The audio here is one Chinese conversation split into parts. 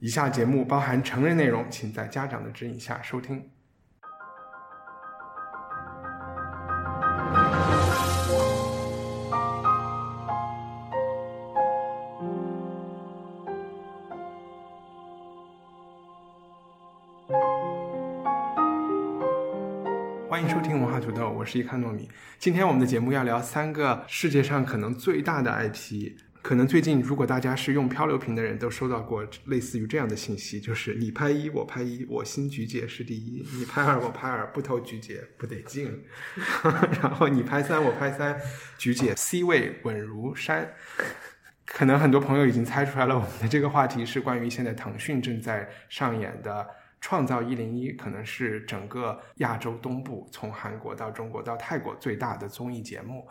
以下节目包含成人内容，请在家长的指引下收听。欢迎收听文化土豆，我是一看糯米。今天我们的节目要聊三个世界上可能最大的 IP。可能最近，如果大家是用漂流瓶的人，都收到过类似于这样的信息，就是你拍一，我拍一，我心菊姐是第一；你拍二，我拍二，不投菊姐不得劲。然后你拍三，我拍三，菊姐 C 位稳如山。可能很多朋友已经猜出来了，我们的这个话题是关于现在腾讯正在上演的《创造一零一》，可能是整个亚洲东部，从韩国到中国到泰国最大的综艺节目。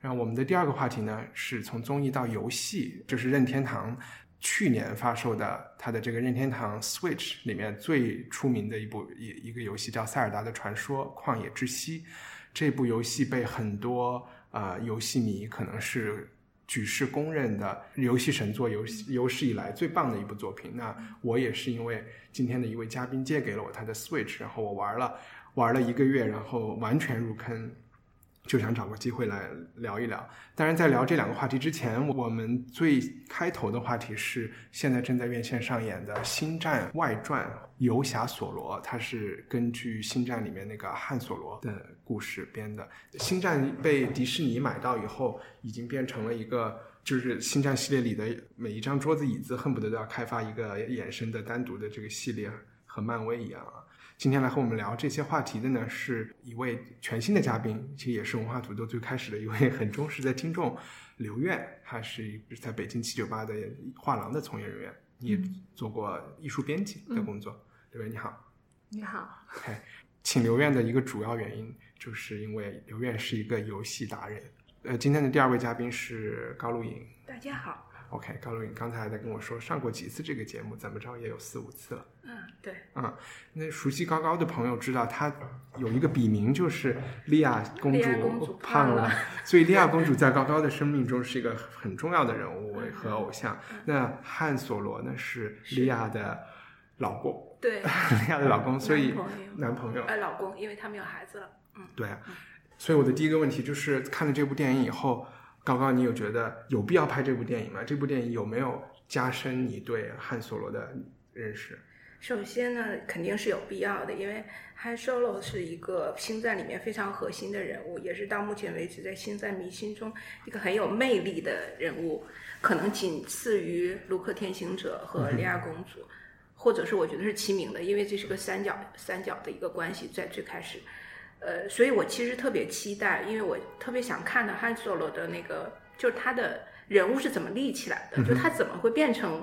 然后我们的第二个话题呢，是从综艺到游戏，就是任天堂去年发售的它的这个任天堂 Switch 里面最出名的一部一一个游戏叫《塞尔达的传说：旷野之息》。这部游戏被很多呃游戏迷可能是举世公认的游戏神作，有有史以来最棒的一部作品。那我也是因为今天的一位嘉宾借给了我他的 Switch，然后我玩了玩了一个月，然后完全入坑。就想找个机会来聊一聊。当然，在聊这两个话题之前，我们最开头的话题是现在正在院线上演的《星战外传：游侠索罗》，它是根据《星战》里面那个汉索罗的故事编的。《星战》被迪士尼买到以后，已经变成了一个，就是《星战》系列里的每一张桌子椅子，恨不得都要开发一个衍生的单独的这个系列，和漫威一样啊。今天来和我们聊这些话题的呢，是一位全新的嘉宾，其实也是文化土豆最开始的一位 很忠实的听众，刘苑，他是在北京七九八的画廊的从业人员，你也做过艺术编辑的工作，刘苑你好，你好，OK，请刘苑的一个主要原因，就是因为刘苑是一个游戏达人。呃，今天的第二位嘉宾是高露颖大家好。，OK，高露颖刚才还在跟我说上过几次这个节目，怎么着也有四五次了。嗯，对，啊、那熟悉高高的朋友知道，她有一个笔名就是莉亚公主主胖了了，所以莉亚公主在高高的生命中是一个很重要的人物和偶像。那汉索罗呢是莉亚的老公，对，莉亚的老公，所以男朋友男朋友呃，老公，因为他们有孩子了。嗯，对啊。所以我的第一个问题就是看了这部电影以后，高高你有觉得有必要拍这部电影吗？这部电影有没有加深你对汉索罗的认识？首先呢，肯定是有必要的，因为 Han Solo 是一个星战里面非常核心的人物，也是到目前为止在星战迷心中一个很有魅力的人物，可能仅次于卢克天行者和莉亚公主，或者是我觉得是齐名的，因为这是个三角三角的一个关系，在最开始。呃，所以我其实特别期待，因为我特别想看到 Han Solo 的那个，就是他的人物是怎么立起来的，就他怎么会变成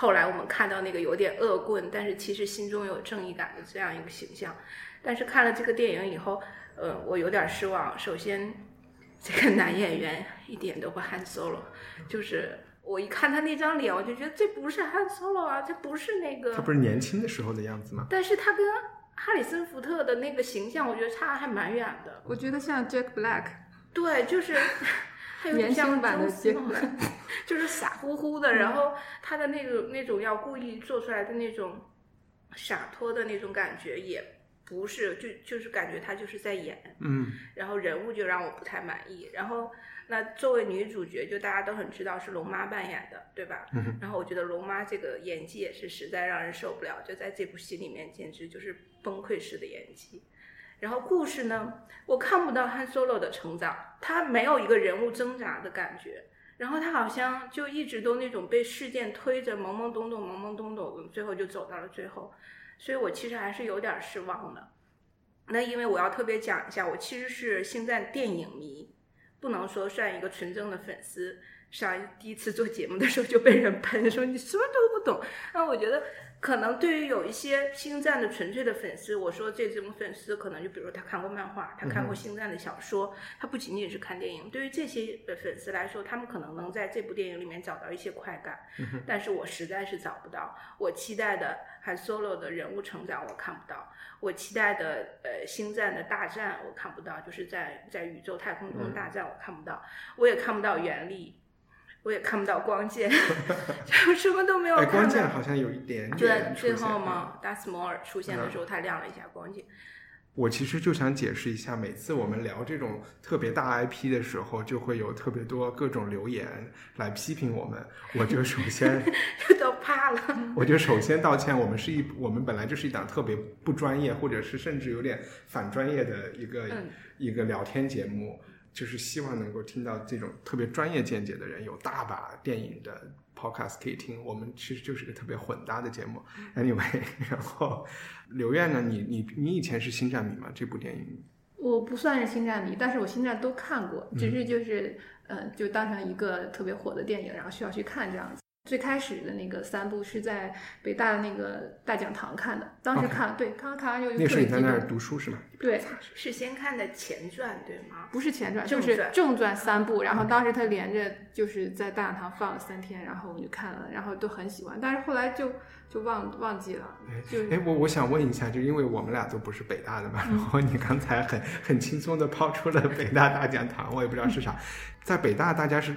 后来我们看到那个有点恶棍，但是其实心中有正义感的这样一个形象。但是看了这个电影以后，呃，我有点失望。首先，这个男演员一点都不 Han Solo，就是我一看他那张脸，我就觉得这不是 Han Solo 啊，这不是那个。他不是年轻的时候的样子吗？但是他跟哈里森福特的那个形象，我觉得差还蛮远的。我觉得像 Jack Black，对，就是他有点年像轻版的周斯 Jack 诺 Black，就是傻乎乎的，然后他的那个那种要故意做出来的那种洒脱的那种感觉，也不是就就是感觉他就是在演，嗯，然后人物就让我不太满意。然后那作为女主角，就大家都很知道是龙妈扮演的，对吧？嗯然后我觉得龙妈这个演技也是实在让人受不了，就在这部戏里面简直就是崩溃式的演技。然后故事呢，我看不到汉 Solo 的成长，他没有一个人物挣扎的感觉。然后他好像就一直都那种被事件推着懵懵懂懂、懵懵懂懂，最后就走到了最后。所以我其实还是有点失望的。那因为我要特别讲一下，我其实是星战电影迷，不能说算一个纯正的粉丝。上一第一次做节目的时候就被人喷 说你什么都不懂。那我觉得。可能对于有一些星战的纯粹的粉丝，我说这种粉丝可能就比如他看过漫画，他看过星战的小说，他不仅仅是看电影。对于这些粉丝来说，他们可能能在这部电影里面找到一些快感，但是我实在是找不到。我期待的汉 Solo 的人物成长我看不到，我期待的呃星战的大战我看不到，就是在在宇宙太空中大战我看不到，我也看不到原力。我也看不到光剑，就什么都没有。哎，光剑好像有一点对，最后嘛，达斯摩尔出现的时候，他亮了一下光剑。我其实就想解释一下，每次我们聊这种特别大 IP 的时候，就会有特别多各种留言来批评我们。我就首先都怕了，我就首先道歉。我们是一，我们本来就是一档特别不专业，或者是甚至有点反专业的一个一个聊天节目。就是希望能够听到这种特别专业见解的人，有大把电影的 podcast 可以听。我们其实就是个特别混搭的节目。Anyway，然后刘院呢，你你你以前是星战迷吗？这部电影我不算是星战迷，但是我星战都看过，只是就是呃，就当成一个特别火的电影，然后需要去看这样子。最开始的那个三部是在北大的那个大讲堂看的，当时看对，刚刚看完就那时候你在那儿读书是吗？对，是先看的前传对吗？不是前传，就是正传三部。然后当时他连着就是在大讲堂放了三天，然后我们就看了，然后都很喜欢。但是后来就就忘忘记了。就哎，我我想问一下，就因为我们俩都不是北大的嘛，然后你刚才很很轻松的抛出了北大大讲堂，我也不知道是啥，在北大大家是。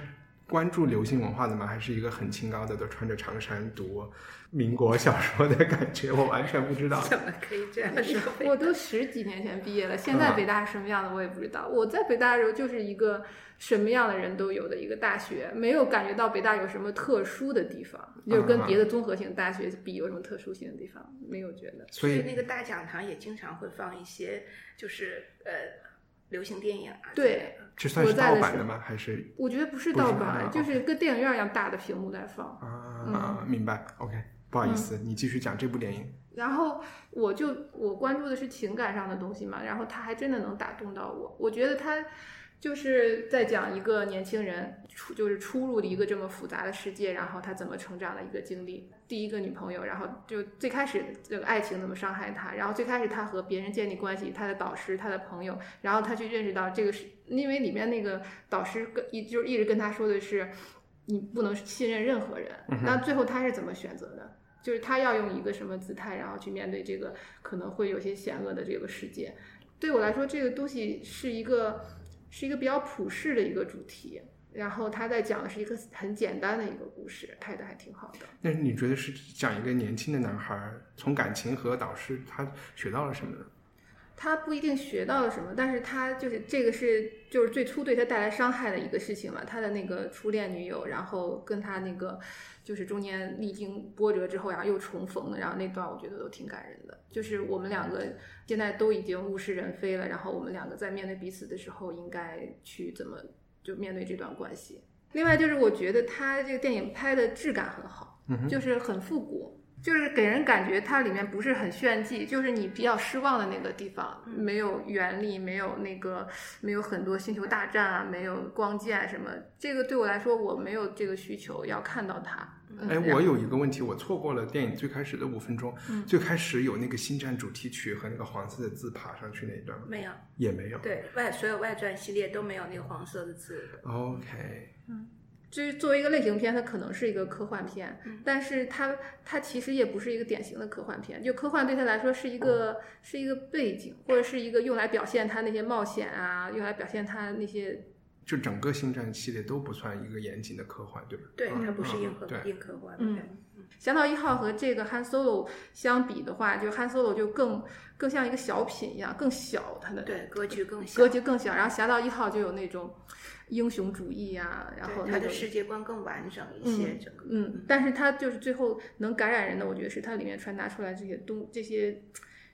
关注流行文化的吗？还是一个很清高的，都穿着长衫读民国小说的感觉？我完全不知道。怎么可以这样说？我都十几年前毕业了，现在北大是什么样的我也不知道。我在北大的时候就是一个什么样的人都有的一个大学，没有感觉到北大有什么特殊的地方，就跟别的综合性大学比有什么特殊性的地方，没有觉得。所以那个大讲堂也经常会放一些，就是呃。流行电影啊，对，这算是盗版的吗？还是我觉得不是盗版，就是跟电影院一样大的屏幕在放啊。明白，OK，不好意思，你继续讲这部电影。然后我就我关注的是情感上的东西嘛，然后他还真的能打动到我，我觉得他。就是在讲一个年轻人出就是出入的一个这么复杂的世界，然后他怎么成长的一个经历。第一个女朋友，然后就最开始这个爱情怎么伤害他，然后最开始他和别人建立关系，他的导师、他的朋友，然后他去认识到这个是因为里面那个导师跟一就是一直跟他说的是你不能信任任何人。那最后他是怎么选择的？就是他要用一个什么姿态，然后去面对这个可能会有些险恶的这个世界。对我来说，这个东西是一个。是一个比较普世的一个主题，然后他在讲的是一个很简单的一个故事，拍的还挺好的。那你觉得是讲一个年轻的男孩从感情和导师他学到了什么呢？他不一定学到了什么，但是他就是这个是就是最初对他带来伤害的一个事情嘛。他的那个初恋女友，然后跟他那个。就是中间历经波折之后，然后又重逢的，然后那段我觉得都挺感人的。就是我们两个现在都已经物是人非了，然后我们两个在面对彼此的时候，应该去怎么就面对这段关系。另外就是我觉得他这个电影拍的质感很好，就是很复古。就是给人感觉它里面不是很炫技，就是你比较失望的那个地方，没有原力，没有那个，没有很多星球大战啊，没有光剑什么。这个对我来说，我没有这个需求要看到它。哎，我有一个问题，我错过了电影最开始的五分钟。最开始有那个星战主题曲和那个黄色的字爬上去那一段吗？没有，也没有。对外所有外传系列都没有那个黄色的字。OK。嗯。就是作为一个类型片，它可能是一个科幻片，但是它它其实也不是一个典型的科幻片。就科幻对他来说是一个是一个背景，或者是一个用来表现他那些冒险啊，用来表现他那些。就整个星战系列都不算一个严谨的科幻，对吧？对，它不是硬科硬科幻。嗯，侠盗一号和这个 Han Solo 相比的话，就 Han Solo 就更更像一个小品一样，更小，它的对格局更小，格局更小。然后侠盗一号就有那种。英雄主义呀，然后他的世界观更完整一些，整个嗯，但是他就是最后能感染人的，我觉得是它里面传达出来这些东这些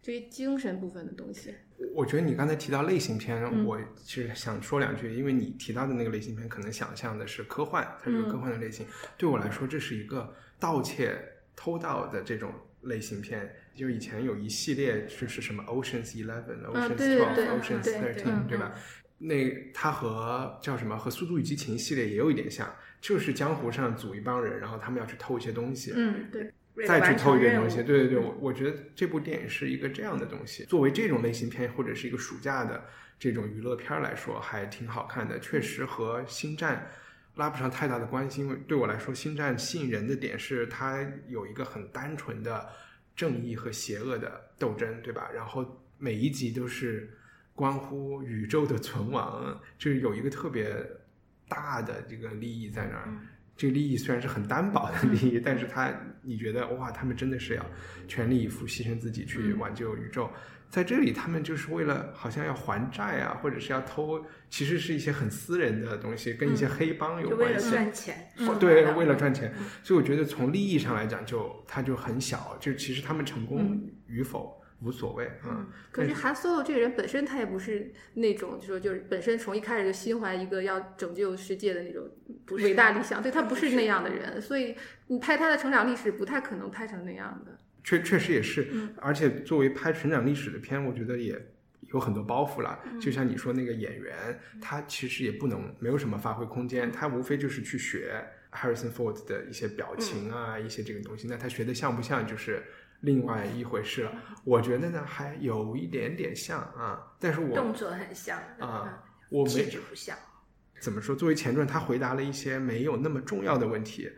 这些精神部分的东西。我觉得你刚才提到类型片，我其实想说两句，因为你提到的那个类型片可能想象的是科幻，它是个科幻的类型。对我来说，这是一个盗窃偷盗的这种类型片。就以前有一系列就是什么 Ocean's Eleven、Ocean's Twelve、Ocean's Thirteen，对吧？那它和叫什么？和《速度与激情》系列也有一点像，就是江湖上组一帮人，然后他们要去偷一些东西，嗯，对，再去偷一点东西。对对对，我我觉得这部电影是一个这样的东西。作为这种类型片或者是一个暑假的这种娱乐片儿来说，还挺好看的。确实和《星战》拉不上太大的关系，因为对我来说，《星战》吸引人的点是它有一个很单纯的正义和邪恶的斗争，对吧？然后每一集都是关乎宇宙的存亡，就是有一个特别大的这个利益在那儿。这个利益虽然是很单薄的利益，但是他你觉得哇，他们真的是要全力以赴牺牲自己去挽救宇宙。在这里，他们就是为了好像要还债啊，或者是要偷，其实是一些很私人的东西，跟一些黑帮有就为了关系。赚钱，对为了赚钱，所以我觉得从利益上来讲就，它就很小，就其实他们成功与否无所谓啊。可是韩 Solo 这个人本身他也不是那种，就说就是本身从一开始就心怀一个要拯救世界的那种不伟大理想，对他不是那样的人，所以你拍他的成长历史不太可能拍成那样的。确确实也是，而且作为拍成长历史的片，我觉得也有很多包袱了。就像你说那个演员，他其实也不能没有什么发挥空间，他无非就是去学 Harrison Ford 的一些表情啊，一些这个东西。那他学的像不像，就是另外一回事了。我觉得呢，还有一点点像啊，但是我动作很像啊，我气没质不像。怎么说？作为前传，他回答了一些没有那么重要的问题，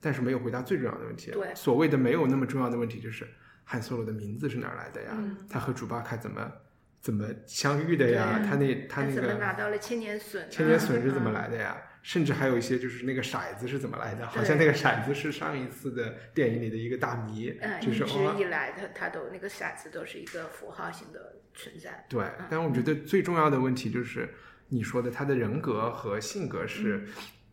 但是没有回答最重要的问题。对所谓的没有那么重要的问题，就是汉 Solo 的名字是哪儿来的呀？嗯他和主巴卡怎么怎么相遇的呀？他那他那怎么拿到了千年隼啊？千年隼是怎么嗯来的呀？甚至还有一些就是那个骰子是怎么来的？好像那个骰子是上一次的电影里的一个大谜，嗯，就是一直哦以来，它它都那个骰子都是一个符号性的存在。对，但我觉得最重要的问题就是你说的他的人格和性格是，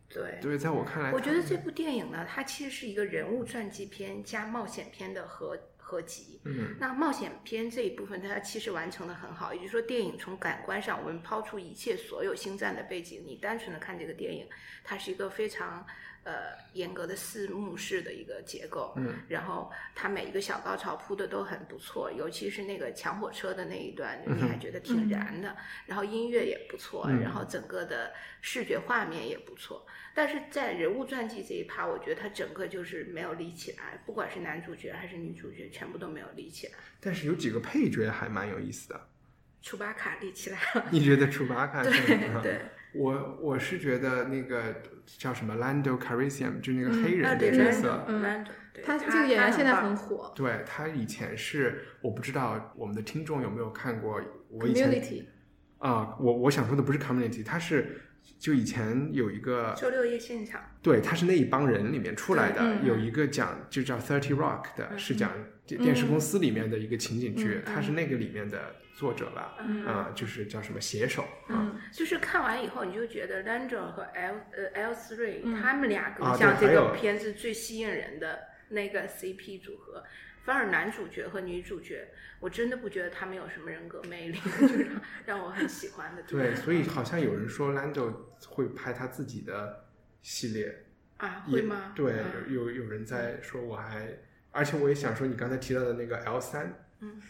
对，对，在我看来，我觉得这部电影呢，它其实是一个人物传记片加冒险片的合合集。嗯那冒险片这一部分，它其实完成的很好。也就是说，电影从感官上，我们抛出一切所有星战的背景，你单纯的看这个电影，它是一个非常呃严格的四幕式的一个结构。嗯，然后它每一个小高潮铺的都很不错，尤其是那个抢火车的那一段，你还觉得挺燃的。然后音乐也不错，嗯然后整个的视觉画面也不错。但是在人物传记这一趴，我觉得他整个就是没有立起来，不管是男主角还是女主角，全部都没有立起来。但是有几个配角还蛮有意思的。楚巴卡立起来了，你觉得楚巴卡是对吗？对，我我是觉得那个叫什么 Lando Calrissian，就那个黑啊人的对角色，嗯他这个演员现在很棒火对他以前是我不知道我们的听众有没有看过，我以前啊、我我想说的不是 Community，他是就以前有一个周六夜现场，对，他是那一帮人里面出来的，嗯有一个讲就叫 Thirty Rock 的，是讲电电视公司里面的一个情景剧，他是那个里面的作者吧，嗯。啊、就是叫什么写手，嗯，就是看完以后，你就觉得 Lando 和 L 呃 L three、嗯。他们两个啊像这个片子最吸引人的那个 CP 组合，反而男主角和女主角，我真的不觉得他们有什么人格魅力，就是让让我很喜欢的。对，所以好像有人说 Lando 会拍他自己的系列，啊，会吗？对，嗯有有有人在说，我还，而且我也想说，你刚才提到的那个 L 三，嗯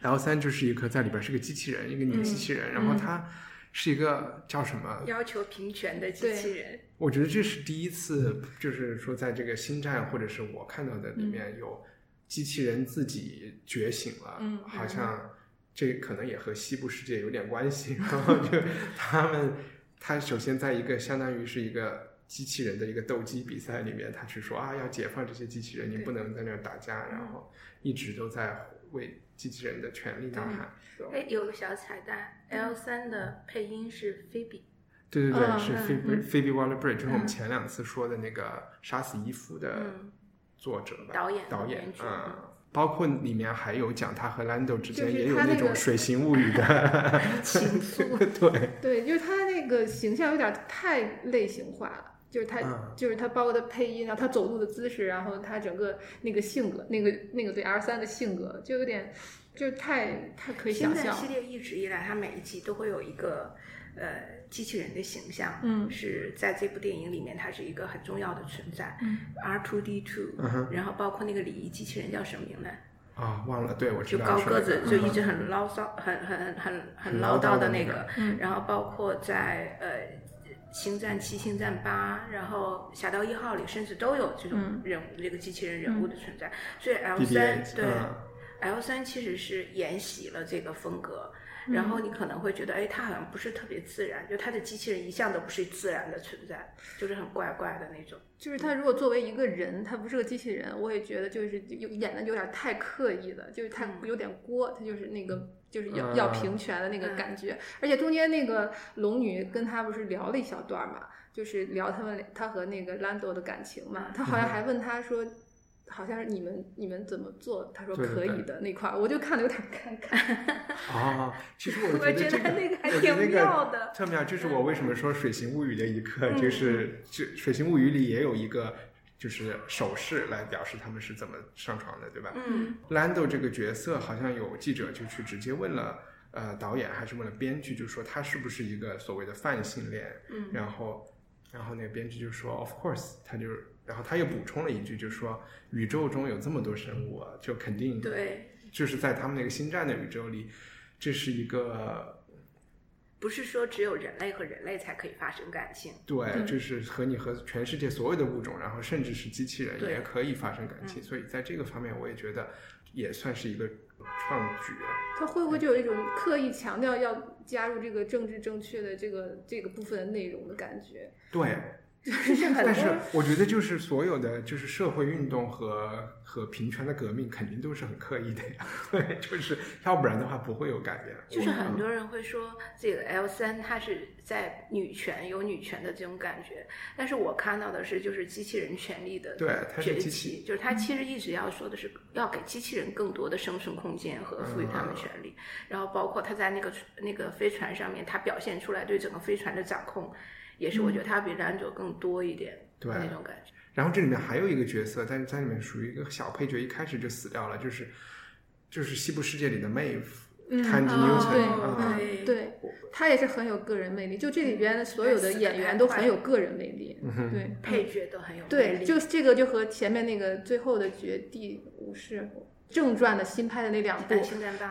，L 三就是一个在里边是个机器人，一个女机器人，然后她是一个叫什么？要求平权的机器人，我觉得这是第一次，就是说在这个星战或者是我看到的里面有机器人自己觉醒了，嗯好像这可能也和西部世界有点关系。然后 就他们，他首先在一个相当于是一个机器人的一个斗鸡比赛里面，他去说啊要解放这些机器人，你不能在那儿打架，然后一直都在为机器人的权利呐喊。哎，有个小彩蛋，L 三的配音是菲比，对对对，嗯是嗯。Phoebe Phoebe Waller-Bridge，就是我们嗯。前两次说的那个杀死伊芙的嗯作者吧，导演导演嗯，包括里面还有讲他和 Lando 之间就是也有那种水形物语的 情愫。对，对，就是他那个形象有点太类型化了。就是他，嗯就是他，包括他配音，然后他走路的姿势，然后他整个那个性格，那个那个对 R 三的性格，就有点，就是太太可以想象系。列一直以来，他每一集都会有一个呃机器人的形象，嗯是在这部电影里面，它是一个很重要的存在。嗯，R two D two，、然后包括那个礼仪机器人叫什么名呢？啊，忘了，对我知就高个子就一直很唠骚、很很很很很唠唠叨的那个然后包括在呃星战七、星战八，然后侠盗一号里甚至都有这种嗯人物、这个机器人人物的存在。所以 L，BB-8 三对、嗯 L 三其实是沿袭了这个风格。然后你可能会觉得，哎，它好像不是特别自然，就它的机器人一向都不是自然的存在，就是很怪怪的那种。就是他如果作为一个人，他不是个机器人，我也觉得就是有演的有点太刻意了，就是他嗯有点锅，他就是那个就是要、啊要平权的那个感觉。而且中间那个龙女跟他不是聊了一小段嘛，就是聊他们他和那个兰多的感情嘛，他好像还问他说。好像是你们你们怎么做？他说可以的那块儿，我就看了有点尴尬。啊，其实我我觉得这个 那个还挺妙的特妙，就是我为什么说《水形物语》的一刻，嗯就是这《水形物语》里也有一个就是手势来表示他们是怎么上床的，对吧？嗯 Lando 这个角色，好像有记者就去直接问了，呃，导演还是问了编剧，就说他是不是一个所谓的泛性恋，嗯然后，然后那个编剧就说，of course，他就，然后他又补充了一句，就说宇宙中有这么多生物啊，就肯定对，就是在他们那个星战的宇宙里，这是一个不是说只有人类和人类才可以发生感情。对，就是和你和全世界所有的物种，然后甚至是机器人也可以发生感情，嗯所以在这个方面，我也觉得也算是一个创举。他会不会就有一种刻意强调要加入这个政治正确的这个这个部分的内容的感觉？对，就是很但是我觉得就是所有的就是社会运动和和平权的革命，肯定都是很刻意的呀。对，就是要不然的话不会有改变。就是很多人会说这个 L 三它是在女权有女权的这种感觉，但是我看到的是就是机器人权利的对它是崛机器起，就是它其实一直要说的是要给机器人更多的生存空间和赋予他们权利，然后包括他在那个那个飞船上面，他表现出来对整个飞船的掌控，也是我觉得他比兰佐更多一点对那种感觉。然后这里面还有一个角色，但是在里面属于一个小配角，一开始就死掉了，就是就是西部世界里的 Maeve，嗯 Tandy 哦 Newton 对啊，对对，他也是很有个人魅力。就这里边的所有的演员都很有个人魅力。嗯对，配角都很有魅对，力，就这个就和前面那个最后的绝地武士正传的新拍的那两部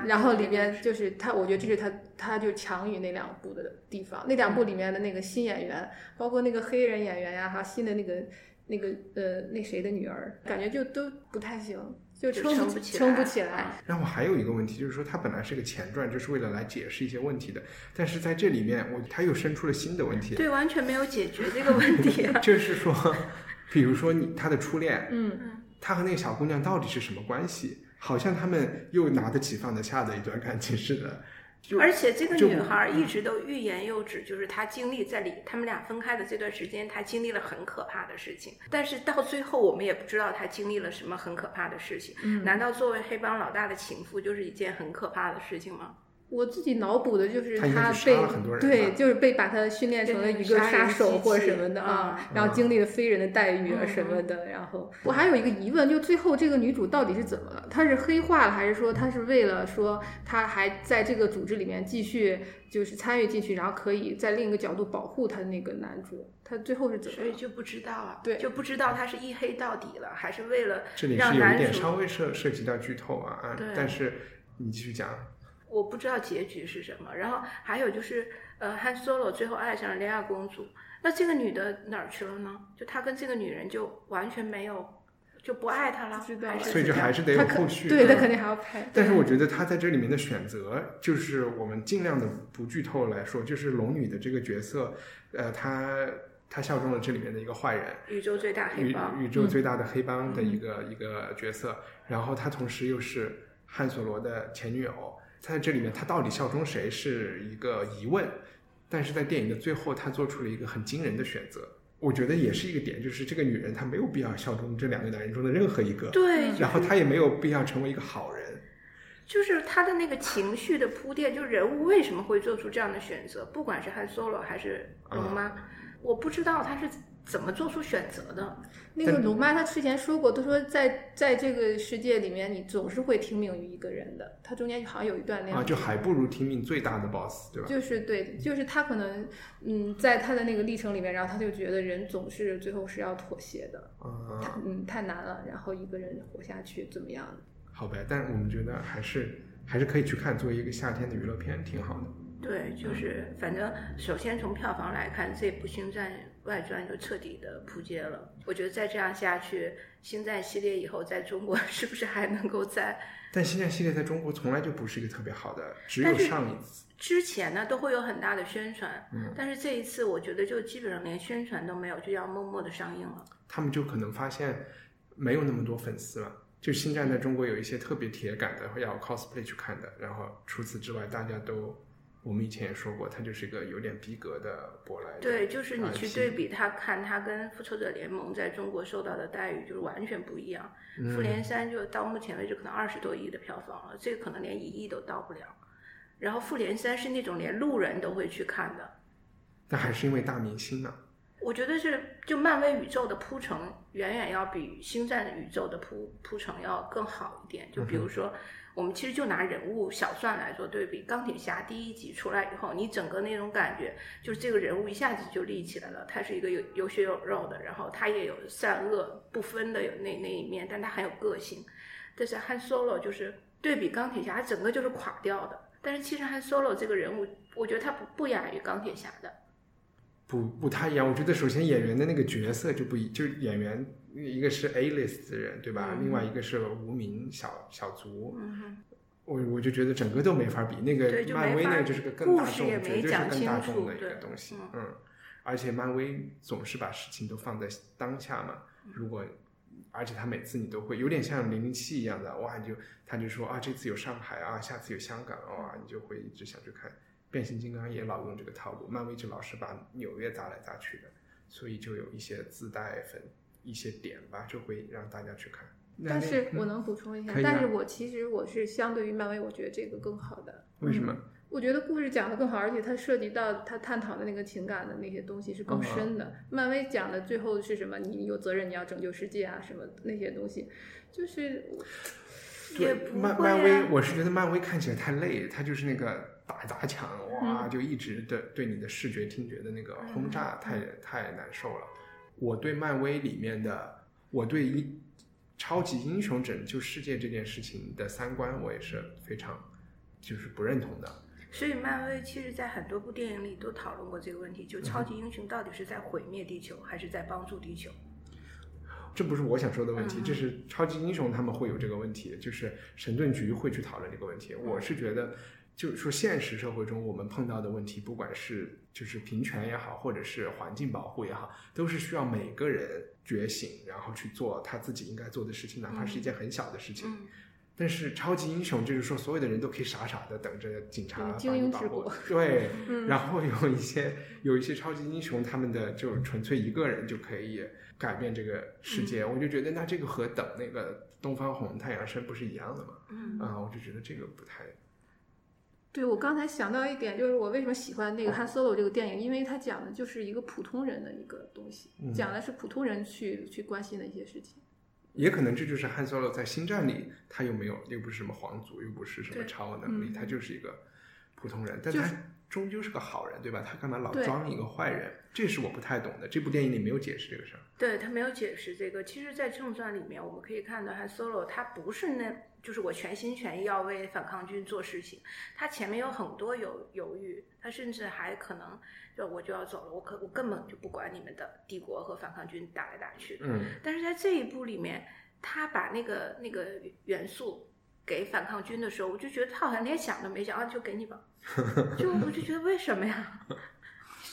然后里边就是他，我觉得这是他，他就强于那两部的地方。那两部里面的那个新演员，包括那个黑人演员呀，还有新的那个那个呃那谁的女儿，感觉就都不太行，就就撑不撑不起撑不来起来。然后还有一个问题，就是说它本来是个前传，就是为了来解释一些问题的，但是在这里面，我他又生出了新的问题，对完全没有解决这个问题啊。就是说，比如说你他的初恋，嗯，他和那个小姑娘到底是什么关系？好像他们又拿得起放得下的一段感情似的。而且这个女孩一直都欲言又止，就是她经历在里他们俩分开的这段时间，她经历了很可怕的事情。但是到最后，我们也不知道她经历了什么很可怕的事情。嗯难道作为黑帮老大的情妇就是一件很可怕的事情吗？我自己脑补的就是他被是很多人对，就是被把他训练成了一个杀手或者什么的啊，然后经历了非人的待遇啊嗯什么的。然后我还有一个疑问，就最后这个女主到底是怎么了？她是黑化了，还是说她是为了说她还在这个组织里面继续就是参与进去，然后可以在另一个角度保护她的那个男主？她最后是怎么？所以就不知道啊，对就不知道她是一黑到底了，还是为了这里是有一让男主点稍微涉涉及到剧透啊啊对，但是你继续讲。我不知道结局是什么。然后还有就是，呃，汉 Solo 最后爱上了莉亚公主，那这个女的哪儿去了呢？就他跟这个女人就完全没有，就不爱她了，不知道还是所以就还是得有后续。对她嗯肯定还要拍。但是我觉得他在这里面的选择，就是我们尽量的不剧透来说，就是龙女的这个角色，呃，她她效忠了这里面的一个坏人，宇宙最大黑帮。宇宙最大的黑帮的一个、一个角色，然后她同时又是汉索罗的前女友，在这里面他到底效忠谁是一个疑问，但是在电影的最后，他做出了一个很惊人的选择。我觉得也是一个点，就是这个女人她没有必要效忠这两个男人中的任何一个，对，然后她也没有必要成为一个好人。就是她的那个情绪的铺垫，就人物为什么会做出这样的选择，不管是汉 Solo 还是龙妈，我不知道他是怎么做出选择的。那个龙妈她之前说过，她说在在这个世界里面，你总是会听命于一个人的。她中间好像有一段那样啊，就还不如听命最大的 boss，对吧？就是对，就是他可能，嗯，在他的那个历程里面，然后他就觉得人总是最后是要妥协的，啊，嗯，太难了，然后一个人活下去怎么样？好呗，但我们觉得还是还是可以去看，作为一个夏天的娱乐片，挺好的。对，就是反正首先从票房来看，这部《星战外传》就彻底的扑街了。我觉得再这样下去，《星战》系列以后在中国 是不是还能够在？但《星战》系列在中国从来就不是一个特别好的，只有上一次。之前呢都会有很大的宣传，但是这一次我觉得就基本上连宣传都没有，就要默默的上映了。他们就可能发现没有那么多粉丝了。就《星战》在中国有一些特别铁杆的，会要 cosplay 去看的。然后除此之外，大家都，我们以前也说过，它就是一个有点逼格的舶来的对，就是你去对比它，看它跟复仇者联盟在中国受到的待遇就是完全不一样。复联三就到目前为止可能二十多亿的票房了，这个可能连一亿都到不了。然后复联三是那种连路人都会去看的，那还是因为大明星呢。我觉得是就漫威宇宙的铺成远远要比星战宇宙的铺铺成要更好一点。就比如说，我们其实就拿人物小算来做对比，钢铁侠第一集出来以后，你整个那种感觉就是这个人物一下子就立起来了，他是一个有有血有肉的，然后他也有善恶不分的有那那一面，但他很有个性。但是汉 Solo 就是对比钢铁侠，整个就是垮掉的。但是其实汉 Solo 这个人物，我觉得他不不亚于钢铁侠的。不不太一样，我觉得首先演员的那个角色就不一，就是演员一个是 A list 的人，对吧？嗯另外一个是无名小小卒，嗯。我我就觉得整个都没法比。那个漫威那个就是个更大众，绝对是更大众的一个东西嗯。嗯，而且漫威总是把事情都放在当下嘛。嗯如果而且他每次你都会有点像零零七一样的，哇，你就他就说啊，这次有上海啊，下次有香港，哇，你就会一直想去看。变形金刚也老用这个套路，漫威就老是把纽约砸来砸去的，所以就有一些自带粉一些点吧，就会让大家去看。但是我能补充一下但是我其实我是相对于漫威，我觉得这个更好的。为什么？我觉得故事讲的更好，而且它涉及到它探讨的那个情感的那些东西是更深的。漫威讲的最后是什么？你有责任，你要拯救世界啊，什么那些东西，就是也对，不会漫漫威啊，我是觉得漫威看起来太累，它就是那个打砸抢，哇，嗯就一直的对你的视觉听觉的那个轰炸，太太难受了。我对漫威里面的，我对英超级英雄拯救世界这件事情的三观，我也是非常就是不认同的。所以漫威其实在很多部电影里都讨论过这个问题，就超级英雄到底是在毁灭地球，还是在帮助地球？这不是我想说的问题，嗯这是超级英雄他们会有这个问题，就是神盾局会去讨论这个问题。我是觉得，就是说现实社会中我们碰到的问题，不管是就是平权也好，或者是环境保护也好，都是需要每个人觉醒，然后去做他自己应该做的事情，哪怕是一件很小的事情。嗯但是超级英雄就是说，所有的人都可以傻傻的等着警察对精帮你保护。对，嗯然后有一些有一些超级英雄，他们的就纯粹一个人就可以改变这个世界，我就觉得那这个和等那个东方红、太阳升不是一样的吗？嗯啊，我就觉得这个不太对我刚才想到一点，就是我为什么喜欢那个《Han Solo》这个电影，因为它讲的就是一个普通人的一个东西，嗯讲的是普通人去去关心的一些事情。也可能这就是汉 Solo 在星战里，他又没有又不是什么皇族，又不是什么超能力，嗯他就是一个普通人，但是终究是个好人，对吧？他干嘛老装一个坏人？这是我不太懂的。这部电影里没有解释这个事儿。对他没有解释这个。其实，在正传里面，我们可以看到 Han Solo 他不是那，就是我全心全意要为反抗军做事情，他前面有很多犹犹豫，他甚至还可能就我就要走了，我可我根本就不管你们的帝国和反抗军打来打去。嗯，但是在这一部里面，他把那个那个元素给反抗军的时候，我就觉得他好像连想都没想，啊，就给你吧。就我就觉得为什么呀？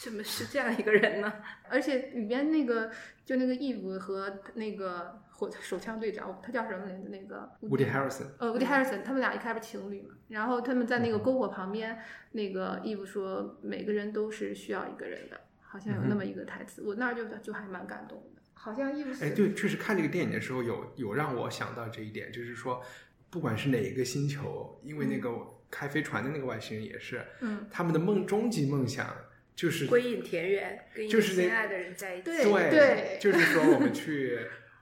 怎么是这样一个人呢？而且里边那个就那个 Eve 和那个火手枪队长，他叫什么名字？那个 Woody Harrison，呃，Woody Harrison，他们俩一开始情侣嘛，然后他们在那个篝火旁边，那个 Eve 说每个人都是需要一个人的，好像有那么一个台词，我那儿就就还蛮感动的。好像 Eve 死哎，对，确实看这个电影的时候有有让我想到这一点，就是说，不管是哪一个星球，因为那个开飞船的那个外星人也是，嗯，他们的梦终极梦想就是归隐田园，跟就是跟心爱的人在一起。对对对。就是说我们去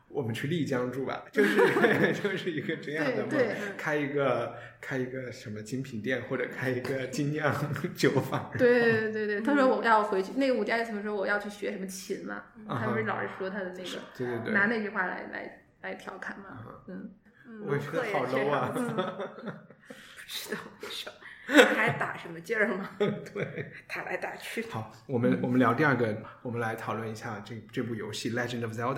我们去丽江住吧，就是 就是一个这样的梦开一个开一个什么精品店或者开一个精酿 酒坊，对对 对对，他说我要回去，那个伍迪艾森说我要去学什么琴嘛，啊他不是老是说他的那个，对对对。拿那句话来来来调侃嘛，嗯，我觉得好 low 啊。不知道为什么。还打什么劲儿吗？对，打来打去。好，我们我们聊第二个，我们来讨论一下这这部游戏《Legend of Zelda》。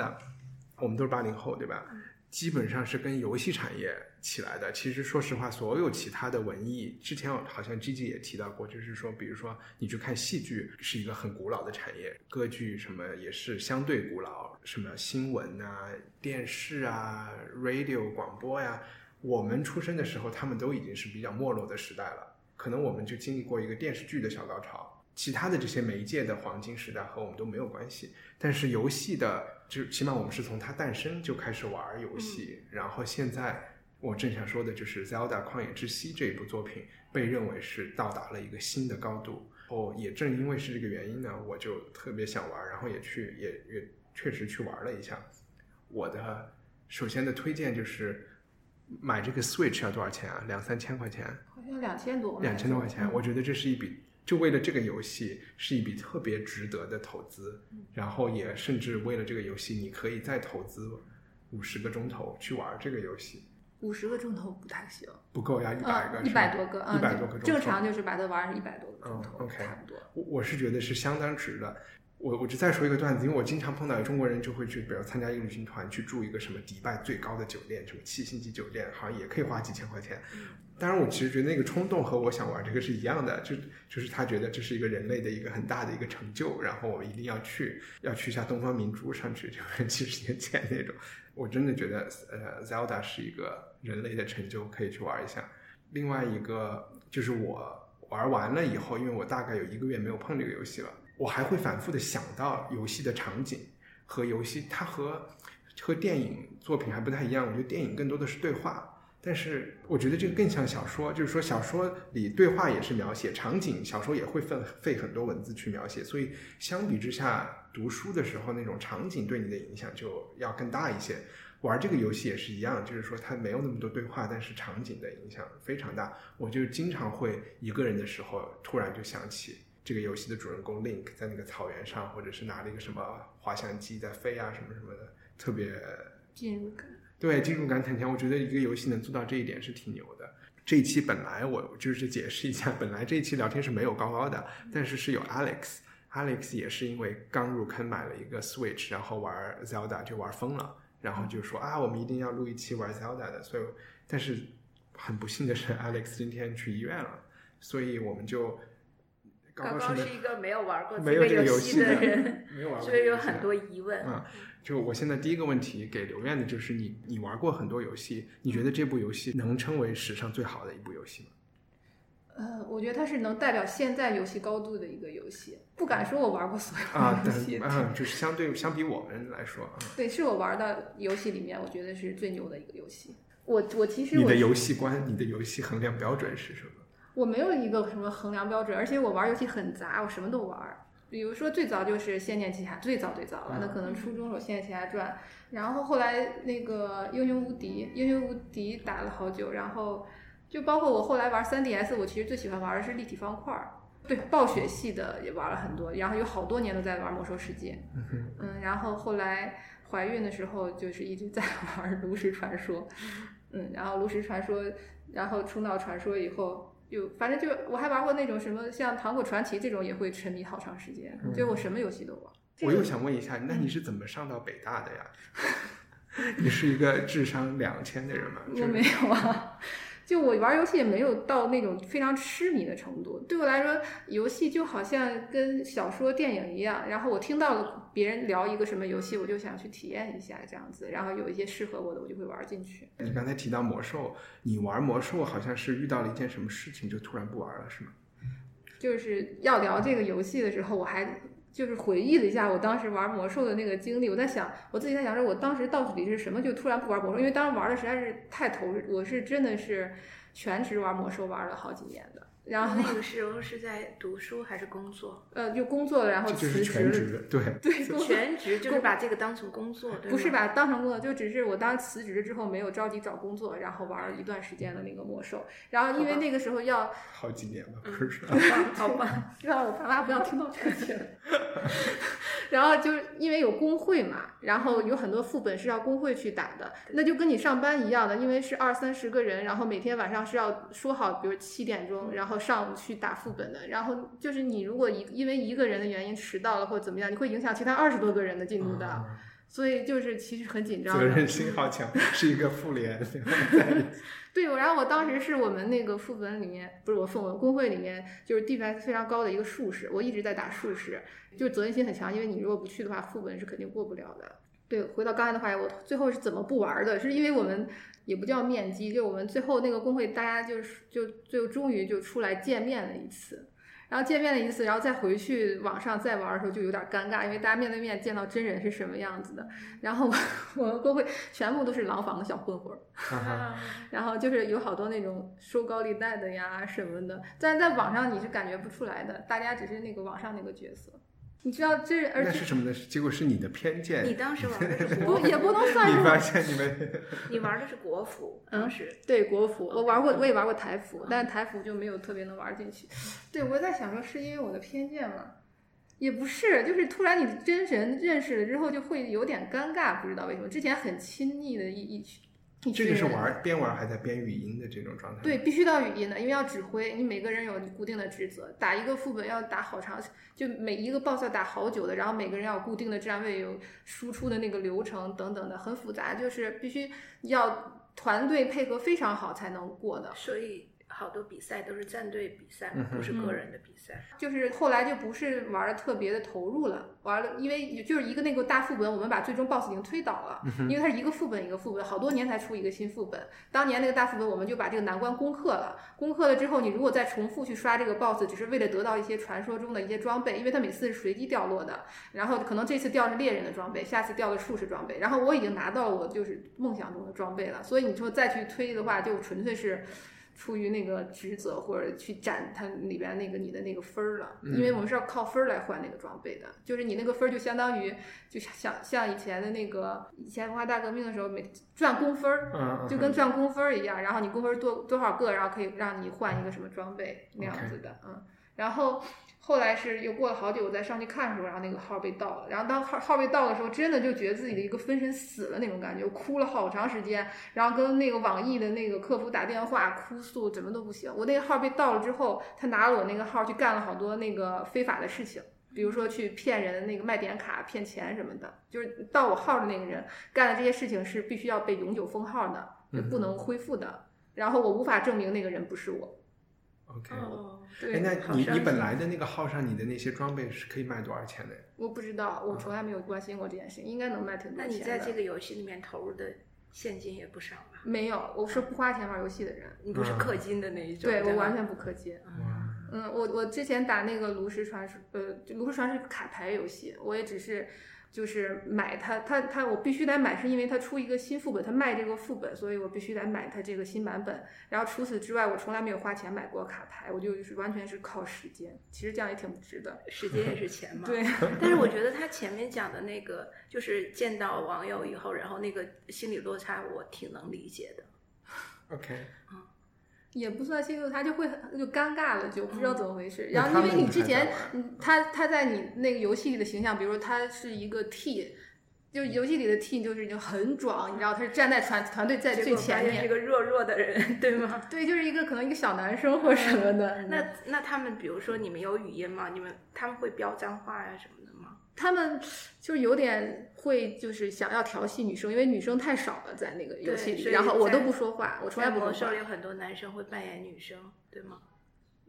我们都是八零后，对吧？基本上是跟游戏产业起来的。其实说实话，所有其他的文艺，之前好像 G G 也提到过，就是说，比如说你去看戏剧，是一个很古老的产业；歌剧什么也是相对古老，什么新闻啊、电视啊、radio 广播呀。我们出生的时候，他们都已经是比较没落的时代了。可能我们就经历过一个电视剧的小高潮，其他的这些媒介的黄金时代和我们都没有关系。但是游戏的。就起码我们是从它诞生就开始玩游戏，然后现在我正想说的就是《Zelda 旷野之息》这一部作品被认为是到达了一个新的高度。哦，也正因为是这个原因呢，我就特别想玩，然后也去也也确实去玩了一下。我的首先的推荐就是买这个 Switch 要多少钱啊？两三千块钱？好像两千多。两千多块钱，我觉得这是一笔。就为了这个游戏是一笔特别值得的投资，然后也甚至为了这个游戏，你可以再投资五十个钟头去玩这个游戏。五十个钟头不太行，不够呀，一百个，一百多个，一百多个钟头。正常就是把它玩一百多个钟头，OK，差不多。我我是觉得是相当值的。我我就再说一个段子，因为我经常碰到中国人就会去，比如参加一个旅行团，去住一个什么迪拜最高的酒店，什么七星级酒店，好像也可以花几千块钱。当然，我其实觉得那个冲动和我想玩这个是一样的，就就是他觉得这是一个人类的一个很大的一个成就，然后我们一定要去，要去一下东方明珠上去，就是几十年前那种。我真的觉得，呃，Zelda 是一个人类的成就，可以去玩一下。另外一个就是我玩完了以后，因为我大概有一个月没有碰这个游戏了，我还会反复的想到游戏的场景和游戏，它和和电影作品还不太一样。我觉得电影更多的是对话。但是我觉得这个更像小说，就是说小说里对话也是描写场景，小说也会费费很多文字去描写，所以相比之下，读书的时候那种场景对你的影响就要更大一些。玩这个游戏也是一样，就是说它没有那么多对话，但是场景的影响非常大。我就经常会一个人的时候，突然就想起这个游戏的主人公 Link 在那个草原上，或者是拿了一个什么滑翔机在飞啊什么什么的，特别进入感。对，进入感很强。我觉得一个游戏能做到这一点是挺牛的。这一期本来我就是解释一下，本来这一期聊天是没有高高的，但是是有 Alex，Alex 也是因为刚入坑买了一个 Switch，然后玩 Zelda 就玩疯了，然后就说啊，我们一定要录一期玩 Zelda 的。所以，但是很不幸的是，Alex 今天去医院了，所以我们就高高是一个没有玩过没有这个游戏的人，没有玩过，所以有很多疑问啊。就我现在第一个问题给刘院的就是你，你玩过很多游戏，你觉得这部游戏能称为史上最好的一部游戏吗？呃，我觉得它是能代表现在游戏高度的一个游戏，不敢说我玩过所有游戏，啊，就是相对相比我们来说，对，是我玩的游戏里面，我觉得是最牛的一个游戏。我我其实你的游戏观，你的游戏衡量标准是什么？我没有一个什么衡量标准，而且我玩游戏很杂，我什么都玩。比如说最早就是《仙剑奇侠》，最早最早了，那可能初中有《仙剑奇侠传》，然后后来那个《英雄无敌》，《英雄无敌》打了好久，然后就包括我后来玩 3DS，我其实最喜欢玩的是立体方块儿，对，暴雪系的也玩了很多，然后有好多年都在玩《魔兽世界》，嗯，然后后来怀孕的时候就是一直在玩《炉石传说》，嗯，然后《炉石传说》，然后《出闹传说》以后。就反正就我还玩过那种什么像《糖果传奇》这种，也会沉迷好长时间。就我什么游戏都玩。我又想问一下，那你是怎么上到北大的呀？你是一个智商两千的人吗？我没有啊。就我玩游戏也没有到那种非常痴迷的程度。对我来说，游戏就好像跟小说、电影一样。然后我听到了别人聊一个什么游戏，我就想去体验一下这样子。然后有一些适合我的，我就会玩进去。你刚才提到魔兽，你玩魔兽好像是遇到了一件什么事情，就突然不玩了，是吗？就是要聊这个游戏的时候，我还。就是回忆了一下我当时玩魔兽的那个经历，我在想，我自己在想说我当时到底是什么，就突然不玩魔兽，因为当时玩的实在是太投入，我是真的是全职玩魔兽玩了好几年的。然后那个时候是在读书还是工作？呃，就工作了，然后辞职。对对，全职就是把这个当成工作，对不是把当成工作，就只是我当辞职之后没有着急找工作，然后玩了一段时间的那个魔兽。然后因为那个时候要 好几年 吧，不是？好吧，让我爸妈不要听到这些。然后就是因为有工会嘛，然后有很多副本是要工会去打的，那就跟你上班一样的，因为是二三十个人，然后每天晚上是要说好，比如七点钟，然后。上午去打副本的。然后就是你如果一因为一个人的原因迟到了或者怎么样，你会影响其他二十多个人的进度的。啊所以就是其实很紧张责任。心好强，是一个妇联。对，然后我当时是我们那个副本里面，不是我副本工会里面，就是 DPS 非常高的一个术士，我一直在打术士，就是责任心很强，因为你如果不去的话，副本是肯定过不了的。对，回到刚才的话，我最后是怎么不玩的？是因为我们也不叫面基，就我们最后那个工会，大家就是就最后终于就出来见面了一次。然后见面了一次，然后再回去网上再玩的时候就有点尴尬，因为大家面对面见到真人是什么样子的。然后我我们工会全部都是廊坊的小混混 然后就是有好多那种收高利贷的呀什么的，但在网上你是感觉不出来的，大家只是那个网上那个角色。你知道这而且那是什么呢？结果是你的偏见。你当时玩的是国服，不也不能算是你发现你们 你玩的是国服，嗯当时对国服，我玩过，我也玩过台服，但是台服就没有特别能玩进去。对，我在想说是因为我的偏见吗？也不是，就是突然你真神认识了之后，就会有点尴尬，不知道为什么。之前很亲密的一一群，一这个是玩边玩还在边语音的这种状态。对，，必须到语音的，因为要指挥，你每个人有固定的职责，打一个副本要打好长，就每一个 BOSS 要打好久的，然后每个人要有固定的站位，有输出的那个流程等等的，很复杂，就是必须要团队配合非常好才能过的。所以好多比赛都是战队比赛不是个人的比赛。就是后来就不是玩的特别的投入了，玩了，因为就是一个那个大副本，我们把最终 BOSS 已经推倒了，因为它是一个副本一个副本，好多年才出一个新副本。当年那个大副本，我们就把这个难关攻克了，攻克了之后，你如果再重复去刷这个 BOSS，只是为了得到一些传说中的一些装备，因为它每次是随机掉落的，然后可能这次掉的是猎人的装备，下次掉的术士装备，然后我已经拿到了我就是梦想中的装备了，所以你说再去推的话，就纯粹是。出于那个职责或者去攒它里边那个你的那个分儿了，因为我们是要靠分儿来换那个装备的，就是你那个分儿就相当于就像像以前的那个以前文化大革命的时候每赚工分儿，就跟赚工分儿一样，然后你工分多多少个，然后可以让你换一个什么装备那样子的，嗯，然后后来是又过了好久，我再上去看的时候，然后那个号被盗了，然后当号号被盗的时候，真的就觉得自己的一个分身死了那种感觉，我哭了好长时间，然后跟那个网易的那个客服打电话哭诉，怎么都不行。我那个号被盗了之后，他拿了我那个号去干了好多那个非法的事情。比如说去骗人那个卖点卡骗钱什么的，就是盗我号的那个人干的这些事情是必须要被永久封号的，就不能恢复的。然后我无法证明那个人不是我。OK。哦，对，哎，那你你本来的那个号上，你的那些装备是可以卖多少钱的？我不知道，我从来没有关心过这件事情，应该能卖挺多那钱那。你在这个游戏里面投入的现金也不少吧？没有，我是不花钱玩游戏的人，你不是氪金的那一种，对我完全不氪金。哇，嗯，我我之前打那个炉石传说，呃，炉石传说是个卡牌游戏，我也只是就是买它，它它我必须得买，是因为它出一个新副本，它卖这个副本，所以我必须得买它这个新版本。然后除此之外，我从来没有花钱买过卡牌，我就是完全是靠时间。其实这样也挺不值的。时间也是钱嘛。对，但是我觉得他前面讲的那个，就是见到网友以后，然后那个心理落差，我挺能理解的。OK，也不算心动，他就会很就尴尬了，就不知道怎么回事。那然后因为你之前他他在你那个游戏里的形象，比如说他是一个 T，就游戏里的 T 就是已经很壮，你知道他是站在团团队在最前面，现是个弱弱的人，对吗？对，就是一个可能一个小男生或什么的。那那他们，比如说你们有语音吗？你们他们会飙脏话呀、什么？他们就是有点会就是想要调戏女生，因为女生太少了在那个游戏里，然后我都不说话，我从来不说话魔兽里。有很多男生会扮演女生，对吗？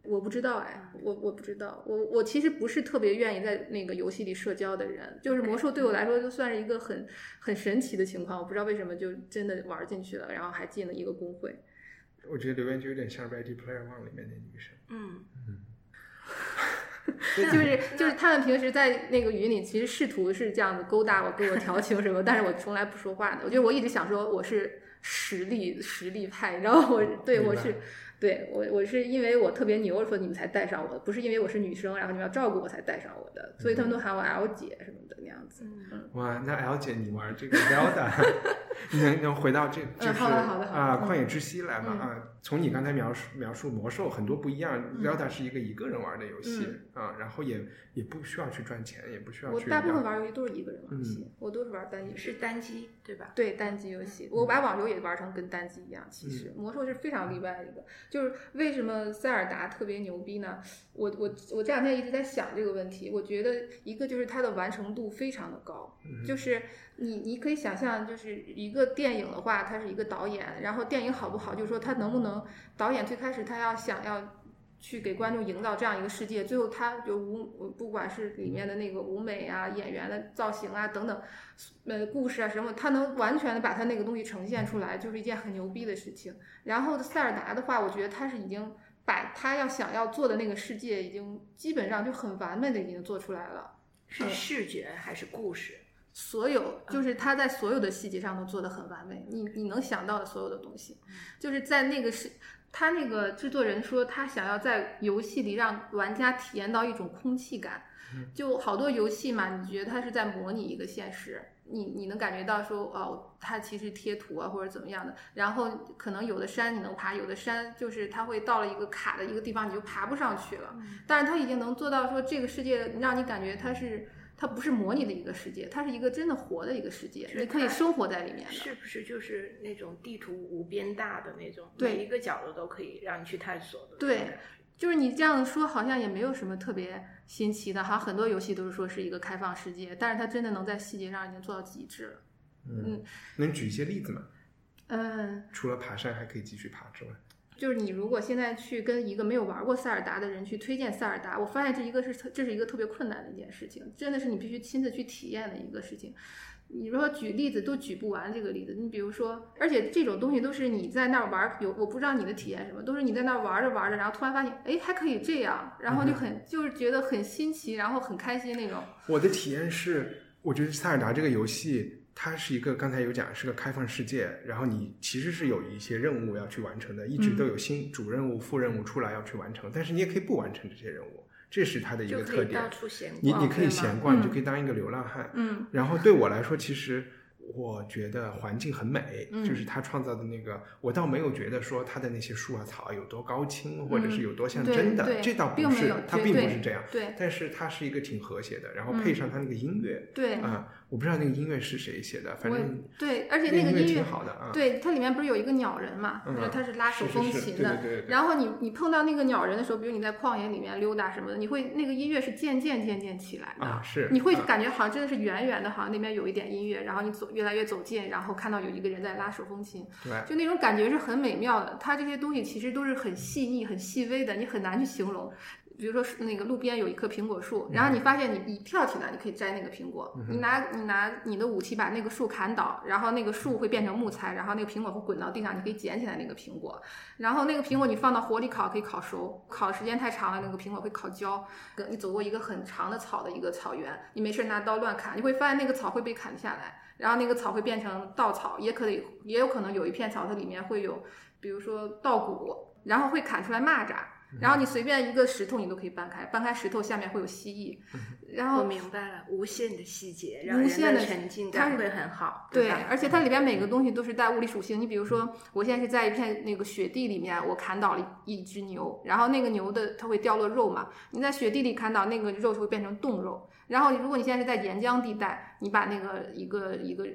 我不知道哎，我我不知道，我我其实不是特别愿意在那个游戏里社交的人，就是魔兽对我来说就算是一个很很神奇的情况，我不知道为什么就真的玩进去了，然后还进了一个公会。我觉得留言就有点像《Ready Player One》里面的女生。嗯嗯，就是就是他们平时在那个语音里，其实试图是这样子勾搭我，跟我调情什么，但是我从来不说话的。我觉得我一直想说我是实力实力派，然后我对我是。对我，我是因为我特别牛，说你们才带上我的，不是因为我是女生，然后你们要照顾我才带上我的，所以他们都喊我 L 姐什么的那样子。嗯哇，那 L 姐你玩这个 Zelda，你能能回到这就是好的好的好的啊，嗯旷野之息来嘛嗯啊？从你刚才描述描述魔兽很多不一样，Zelda 是一个一个人玩的游戏啊，然后也也不需要去赚钱，也不需要去我大部分玩游戏都是一个人玩游戏，嗯我都是玩单机。是单机对吧？对单机游戏，我把网游也玩成跟单机一样。其实魔兽是非常例外的一个，就是为什么塞尔达特别牛逼呢？我我我这两天一直在想这个问题。我觉得一个就是它的完成度非常的高，就是你你可以想象，就是一个电影的话，它是一个导演，然后电影好不好，就是说他能不能导演最开始他要想要。去给观众营造这样一个世界，最后他就舞，不管是里面的那个舞美啊、演员的造型啊等等，呃，故事啊什么，他能完全的把他那个东西呈现出来，就是一件很牛逼的事情。然后塞尔达的话，我觉得他是已经把他要想要做的那个世界，已经基本上就很完美的已经做出来了。是视觉还是故事？所有就是他在所有的细节上都做的很完美。你你能想到的所有的东西，就是在那个是。他那个制作人说，他想要在游戏里让玩家体验到一种空气感，就好多游戏嘛，你觉得他是在模拟一个现实，你你能感觉到说，哦，它其实贴图啊或者怎么样的，然后可能有的山你能爬，有的山就是它会到了一个卡的一个地方，你就爬不上去了，但是他已经能做到说这个世界让你感觉它是。它不是模拟的一个世界，它是一个真的活的一个世界，你可以生活在里面。是不是就是那种地图无边大的那种，每一个角落都可以让你去探索的？对，就是你这样说，好像也没有什么特别新奇的，好像很多游戏都是说是一个开放世界，但是它真的能在细节上已经做到极致了。嗯，能举一些例子吗？嗯，除了爬山还可以继续爬之外。就是你如果现在去跟一个没有玩过塞尔达的人去推荐塞尔达，我发现这一个是这是一个特别困难的一件事情，真的是你必须亲自去体验的一个事情。你说举例子都举不完这个例子，你比如说，而且这种东西都是你在那儿玩，有我不知道你的体验什么，都是你在那儿玩着玩着，然后突然发现，哎，还可以这样，然后就很就是觉得很新奇，然后很开心那种。我的体验是，我觉得塞尔达这个游戏。它是一个刚才有讲是个开放世界，然后你其实是有一些任务要去完成的，一直都有新主任务、副任务出来要去完成，但是你也可以不完成这些任务，这是它的一个特点。你你可以闲逛，你就可以当一个流浪汉。嗯。然后对我来说，其实。我觉得环境很美，就是他创造的那个，我倒没有觉得说他的那些树啊草啊有多高清，或者是有多像真的，这倒不是，它并不是这样。对，但是它是一个挺和谐的，然后配上它那个音乐，对啊，我不知道那个音乐是谁写的，反正对，而且那个音乐挺好的啊。对，它里面不是有一个鸟人嘛，就是他是拉手风琴的，然后你你碰到那个鸟人的时候，比如你在旷野里面溜达什么的，你会那个音乐是渐渐渐渐起来的，啊是，你会感觉好像真的是远远的，好像那边有一点音乐，然后你走越来越走近，然后。然后看到有一个人在拉手风琴，对，就那种感觉是很美妙的。它这些东西其实都是很细腻、很细微的，你很难去形容。比如说是那个路边有一棵苹果树，然后你发现你你跳起来，你可以摘那个苹果。你拿你拿你的武器把那个树砍倒，然后那个树会变成木材，然后那个苹果会滚到地上，你可以捡起来那个苹果。然后那个苹果你放到火里烤，可以烤熟。烤的时间太长了，那个苹果会烤焦。你走过一个很长的草的一个草原，你没事拿刀乱砍，你会发现那个草会被砍下来。然后那个草会变成稻草，也可以，也有可能有一片草，它里面会有，比如说稻谷，然后会砍出来蚂蚱。然后你随便一个石头，你都可以搬开，搬开石头下面会有蜥蜴。然后我明白了，无限的细节，无限的沉浸感会很好。对，而且它里边每个东西都是带物理属性。你比如说，我现在是在一片那个雪地里面，我砍倒了一只牛，然后那个牛的它会掉落肉嘛？你在雪地里砍倒那个肉就会变成冻肉。然后如果你现在是在岩浆地带，你把那个一个一个。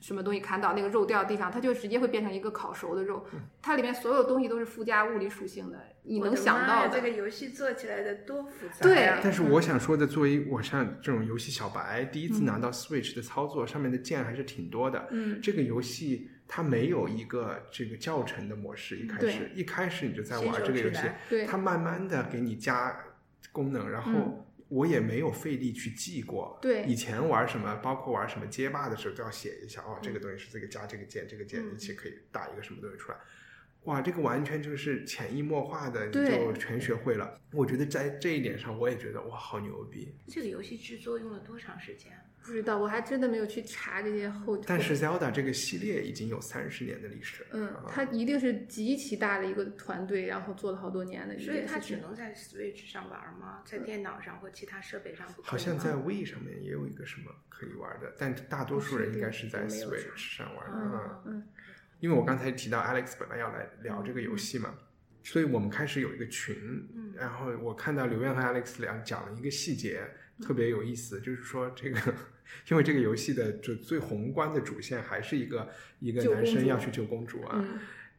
什么东西砍倒那个肉掉地上，它就直接会变成一个烤熟的肉。它里面所有东西都是附加物理属性的，你能想到的。这个游戏做起来的多复杂。对。但是我想说的，作为我像这种游戏小白，第一次拿到 Switch 的操作，上面的键还是挺多的。嗯。这个游戏它没有一个这个教程的模式，一开始一开始你就在玩这个游戏，它慢慢的给你加功能，然后。我也没有费力去记过。对，以前玩什么，包括玩什么街霸的时候，都要写一下哦，这个东西是这个加这个键，这个键一起可以打一个什么东西出来。哇，这个完全就是潜移默化的，你就全学会了。我觉得在这一点上，我也觉得哇，好牛逼。这个游戏制作用了多长时间？不知道，我还真的没有去查这些后。但是 Zelda 这个系列已经有三十年的历史。嗯，它一定是极其大的一个团队，然后做了好多年的。所以它只能在 Switch 上玩吗？在电脑上或其他设备上不？好像在 Wii 上面也有一个什么可以玩的，但大多数人应该是在 Switch 上玩的。嗯，因为我刚才提到 Alex 本来要来聊这个游戏嘛，所以我们开始有一个群，然后我看到刘燕和 Alex 两讲了一个细节，特别有意思，就是说这个。因为这个游戏的就最宏观的主线还是一个一个男生要去救公主啊，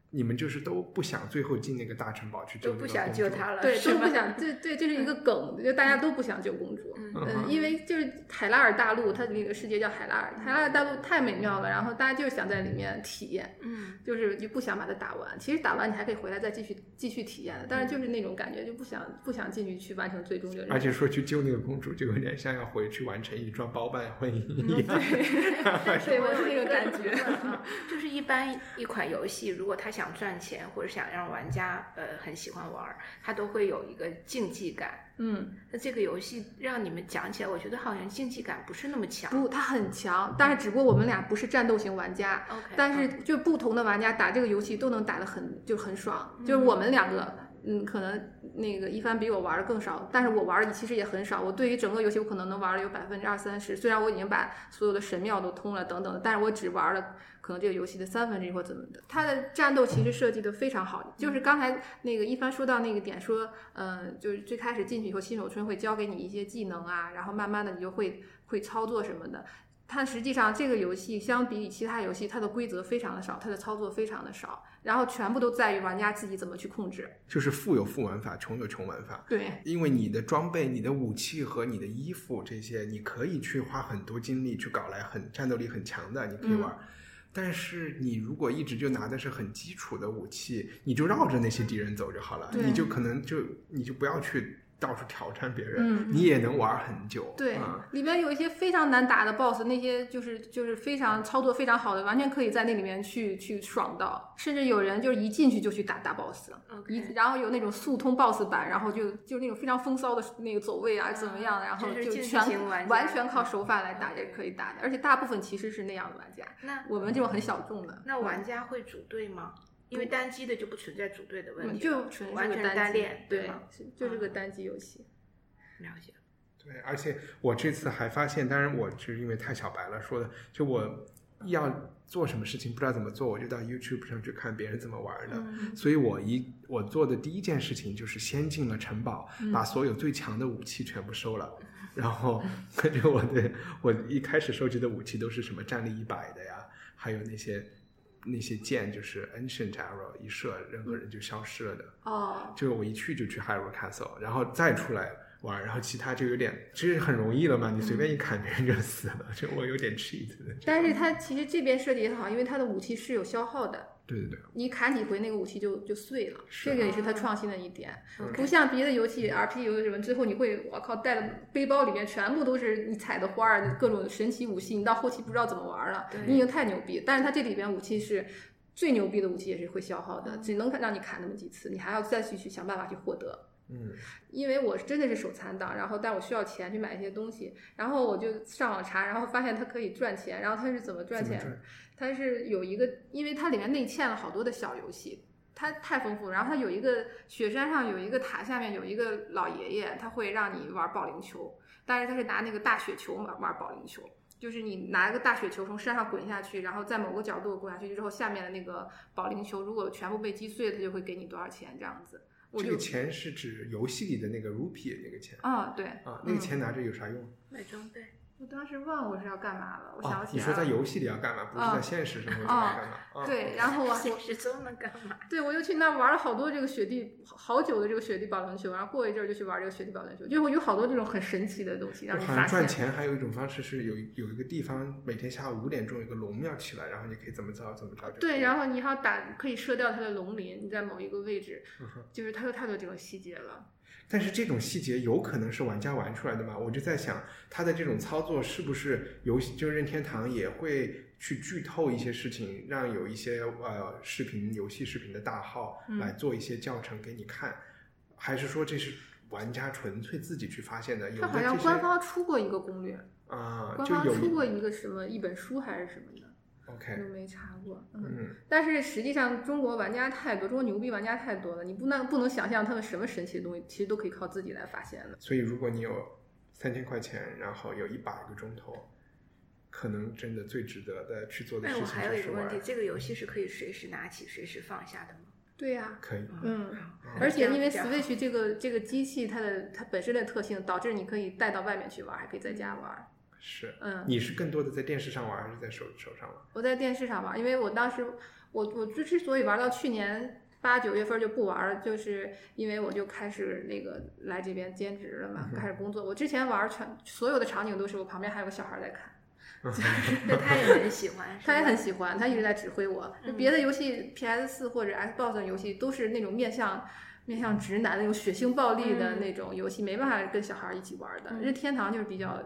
你们就是都不想最后进那个大城堡去救那个都不想救她了，对，都不想，对对，这是一个梗，就大家都不想救公主。嗯嗯，因为就是海拉尔大陆，它那个世界叫海拉尔，海拉尔大陆太美妙了，然后大家就是想在里面体验，嗯，就是就不想把它打完。其实打完你还可以回来再继续继续体验的，但是就是那种感觉，就不想不想进去去完成最终的任务。而且说去救那个公主，就有点像要回去完成一桩包办婚姻一样。对，我有那种感觉。啊，就是一般一款游戏，如果他想赚钱或者想让玩家呃很喜欢玩儿，他都会有一个竞技感。嗯，那这个游戏让你们讲起来，我觉得好像竞技感不是那么强。不，它很强，但是只不过我们俩不是战斗型玩家。OK，但是就不同的玩家打这个游戏都能打得很就很爽，就是我们两个，嗯，可能那个一帆比我玩的更少，但是我玩的其实也很少。我对于整个游戏我可能能玩的有百分之二三十，虽然我已经把所有的神庙都通了等等的，但是我只玩了可能这个游戏的三分之一或怎么的。它的战斗其实设计的非常好，就是刚才那个一帆说到那个点，说，嗯、就是最开始进去以后，新手村会教给你一些技能啊，然后慢慢的你就会会操作什么的。它实际上这个游戏相比其他游戏，它的规则非常的少，它的操作非常的少，然后全部都在于玩家自己怎么去控制。就是富有富玩法，穷有穷玩法。对，因为你的装备、你的武器和你的衣服这些，你可以去花很多精力去搞来很战斗力很强的，你可以玩。嗯但是你如果一直就拿的是很基础的武器，你就绕着那些敌人走就好了，你就可能就你就不要去到处挑战别人，嗯你也能玩很久。对，啊里边有一些非常难打的 BOSS，那些就是就是非常操作非常好的，完全可以在那里面去去爽到，甚至有人就是一进去就去打大 BOSS，一然后有那种速通 BOSS 版，然后就就那种非常风骚的那个走位啊怎么样，然后就全完全靠手法来打也是可以打的，而且大部分其实是那样的玩家，那我们这种很小众的，那玩家会组队吗？因为单机的就不存在组队的问嗯题，就纯是完全个单机练，对吗？，就是个单机游戏。了解。对，而且我这次还发现，当然我是因为太小白了说的，就我要做什么事情不知道怎么做，我就到 YouTube 上去看别人怎么玩的。嗯所以我一我做的第一件事情就是先进了城堡，嗯把所有最强的武器全部收了。然后，跟着我的我一开始收集的武器都是什么战力一百的呀，还有那些那些剑，就是 ancient arrow，一射任何人就消失了的。哦，就是我一去就去 Hyrule Castle，然后再出来玩，然后其他就有点，其实很容易了嘛，你随便一砍别人就死了，就我有点 cheat 的。但是它其实这边设计也很好，因为它的武器是有消耗的，对对对，你砍几回那个武器就就碎了，是这个也是它创新的一点。不像别的游戏 RPG 游戏什么，最后你会我靠带的背包里面全部都是你采的花儿，各种神奇武器，你到后期不知道怎么玩了，你已经太牛逼。但是它这里边武器是。最牛逼的武器也是会消耗的，只能让你砍那么几次，你还要再去去想办法去获得。嗯，因为我真的是手残党，然后但我需要钱去买一些东西，然后我就上网查，然后发现它可以赚钱，然后它是怎么赚钱？它是有一个，因为它里面内嵌了好多的小游戏，它太丰富。然后它有一个雪山上有一个塔下面有一个老爷爷，他会让你玩保龄球，但是他是拿那个大雪球玩玩保龄球。就是你拿一个大雪球从山上滚下去，然后在某个角度滚下去之后，下面的那个保龄球如果全部被击碎，他就会给你多少钱这样子。我这个钱是指游戏里的那个 rupee 那个钱啊、对啊，那个钱拿着有啥用？买装备，我当时忘我是要干嘛了，我想起来你说在游戏里要干嘛？不是啊在现实生活中要干嘛？啊，对，然后我 现实中能干嘛？对我又去那玩了好多这个雪地好久的这个雪地保龄球，然后过一阵儿就去玩这个雪地保龄球，就会有好多这种很神奇的东西让我好像你发现。赚钱还有一种方式是有有一个地方每天下午五点钟有个龙庙起来，然后你可以怎么着怎么着。对，然后你还要打，可以射掉它的龙鳞，你在某一个位置，嗯就是它有太多这种细节了。但是这种细节有可能是玩家玩出来的嘛？我就在想，他的这种操作是不是游戏，就任天堂也会去剧透一些事情，让有一些呃视频、游戏视频的大号嗯来做一些教程给你看，还是说这是玩家纯粹自己去发现的？有的这些好像官方出过一个攻略，啊、官就方出过一个什么一本书还是什么的，OK，都没查过。嗯，嗯，但是实际上中国玩家太多，中国牛逼玩家太多了，你不能不能想象他们什么神奇的东西，其实都可以靠自己来发现的。所以如果你有三千块钱，然后有一百个钟头，可能真的最值得的去做的事情但我还有就是玩一个问题，这个游戏是可以随时拿起、随时放下的吗？对呀、可以。嗯，嗯而且因为 Switch 这个这个机器它的它本身的特性，导致你可以带到外面去玩，还可以在家玩。是，嗯你是更多的在电视上玩，还是在手手上玩？我在电视上玩，因为我当时我我之之所以玩到去年八九月份就不玩了，就是因为我就开始那个来这边兼职了嘛，开始工作。我之前玩全所有的场景都是我旁边还有个小孩在看。对，他也很喜欢，他也很喜欢，他一直在指挥我。别的游戏，PS 四或者 Xbox 的游戏都是那种面向面向直男那种血腥暴力的那种游戏，没办法跟小孩一起玩的。任天堂就是比较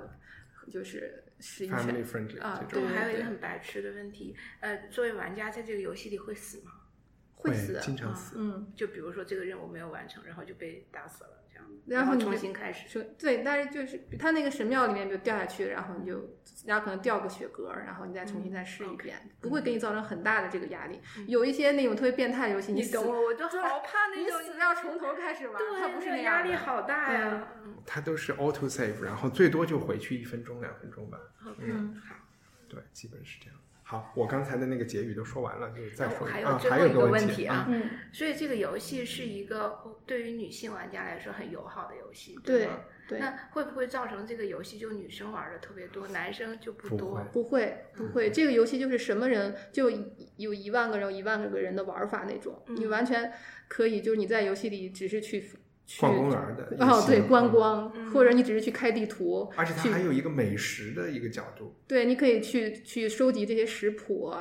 就是适应 family friendly 啊，对还有一个很白痴的问题，呃，作为玩家在这个游戏里会死吗？会死，经常死。嗯，就比如说这个任务没有完成，然后就被打死了，然后你就重新开始。说对，但是就是他那个神庙里面就掉下去，然后你就然后可能掉个血格，然后你再重新再试一遍，不会给你造成很大的这个压力。有一些那种特别变态的游戏，你懂我，我就好怕那你种死要从头开始玩，对，它不是压力好大呀。它都是 auto save，然后最多就回去一分钟两分钟吧。嗯，好。对，基本是这样。好，我刚才的那个结语都说完了，就是再说一还有最后一个问问题啊，嗯所以这个游戏是一个对于女性玩家来说很友好的游戏，对吗？对，那会不会造成这个游戏就女生玩的特别多，男生就不多？不会不会这个游戏就是什么人就有一万个人有一万个人的玩法那种，你完全可以就是你在游戏里只是去去逛公园的哦对观光，或者你只是去开地图，而且它还有一个美食的一个角度，对，你可以去去收集这些食谱。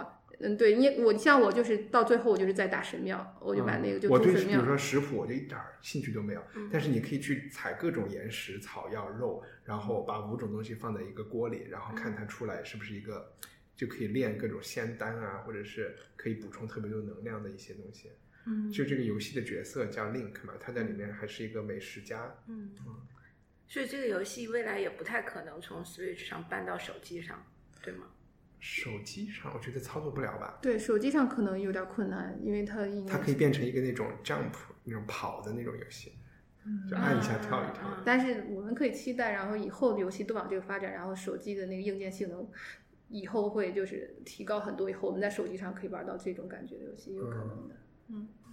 嗯，对你我像我就是到最后我就是在打神庙，我就把那个就嗯我对比如说食谱我就一点儿兴趣都没有，但是你可以去采各种岩石、草药、肉，然后把五种东西放在一个锅里，然后看它出来是不是一个就可以炼各种仙丹啊，或者是可以补充特别多能量的一些东西。嗯就这个游戏的角色叫 Link 嘛，他在里面还是一个美食家。嗯，所以这个游戏未来也不太可能从 Switch 上搬到手机上，对吗？手机上我觉得操作不了吧？对手机上可能有点困难，因为它应该它可以变成一个那种 jump 那种跑的那种游戏，就按一下跳一跳。嗯但是我们可以期待，然后以后的游戏都往这个发展，然后手机的那个硬件性能以后会就是提高很多，以后我们在手机上可以玩到这种感觉的游戏，有可能的。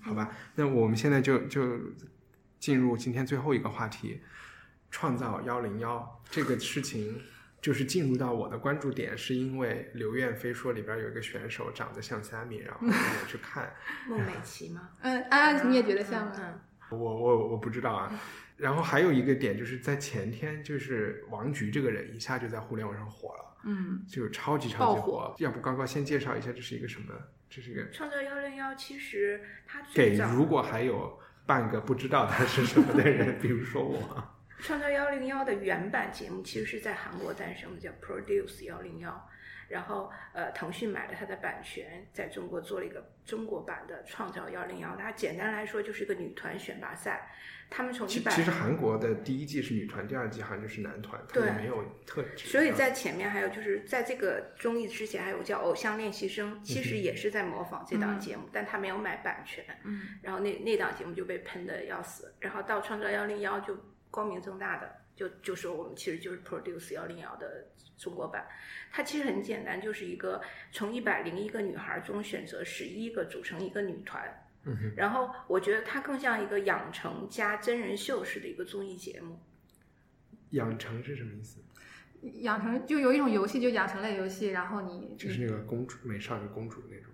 好吧，那我们现在就就进入今天最后一个话题，创造幺零幺这个事情，就是进入到我的关注点，是因为刘燕飞说里边有一个选手长得像 Sammy，然后我去看，孟美岐吗？嗯，安安，你也觉得像吗？嗯我我我不知道啊。然后还有一个点就是在前天，就是王菊这个人一下就在互联网上火了，嗯，就超级超级爆火要不高高先介绍一下这是一个什么？这是一个创造幺零幺其实它最早给如果还有半个不知道它是什么的人，比如说我。创造幺零幺的原版节目其实是在韩国诞生的，叫 Produce 幺零幺。然后呃，腾讯买了它的版权，在中国做了一个中国版的创造幺零幺。它简单来说就是一个女团选拔赛，他们从一百其其实韩国的第一季是女团，第二季好像就是男团，他对们没有特指。所以在前面还有就是在这个综艺之前还有叫《偶像练习生》，其实也是在模仿这档节目，但他没有买版权。嗯，然后那那档节目就被喷的要死，然后到创造幺零幺就光明正大的就就说我们其实就是 Produce 幺零幺的中国版，它其实很简单，就是一个从一百零一个女孩中选择十一个组成一个女团。嗯哼，然后我觉得它更像一个养成加真人秀式的一个综艺节目。养成是什么意思？养成就有一种游戏，就养成类游戏，然后你就是那个公主、美少女公主那种。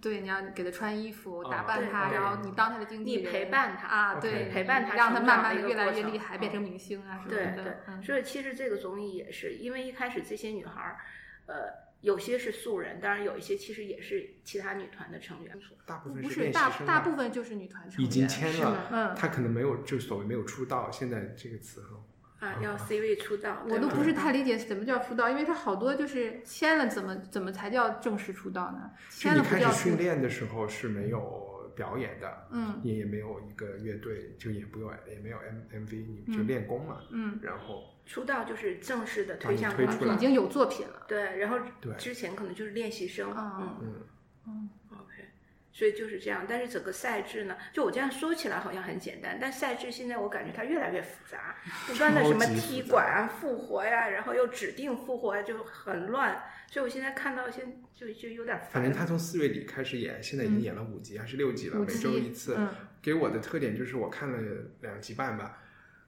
对，你要给他穿衣服、哦打扮他，然后你当他的经纪人你人，陪伴他啊，对，陪伴他让她成长的一个慢慢的越来越厉害，嗯变成明星啊什么对所以其实这个综艺也是，因为一开始这些女孩儿，呃，有些是素人，当然有一些其实也是其他女团的成员。大部分不是大大部分就是女团成员，已经签了，嗯，他可能没有，就所谓没有出道。现在这个词很啊，要 C 位出道，我都不是太理解什么叫出道，因为他好多就是签了，怎么怎么才叫正式出道呢？签了不叫出开始训，练的时候是没有表演的，嗯你也没有一个乐队，就也不用也没有 M M V，你就嗯练功嘛。嗯，然后出道就是正式的推向推出来已经有作品了。对，然后对之前可能就是练习生，嗯嗯嗯所以就是这样。但是整个赛制呢，就我这样说起来好像很简单，但赛制现在我感觉它越来越复杂，不断的什么踢馆啊、复活呀、然后又指定复活呀，就很乱。所以我现在看到现就就有点烦。反正他从四月底开始演，现在已经演了五集还是六集了，每周一次。嗯给我的特点就是我看了两集半吧，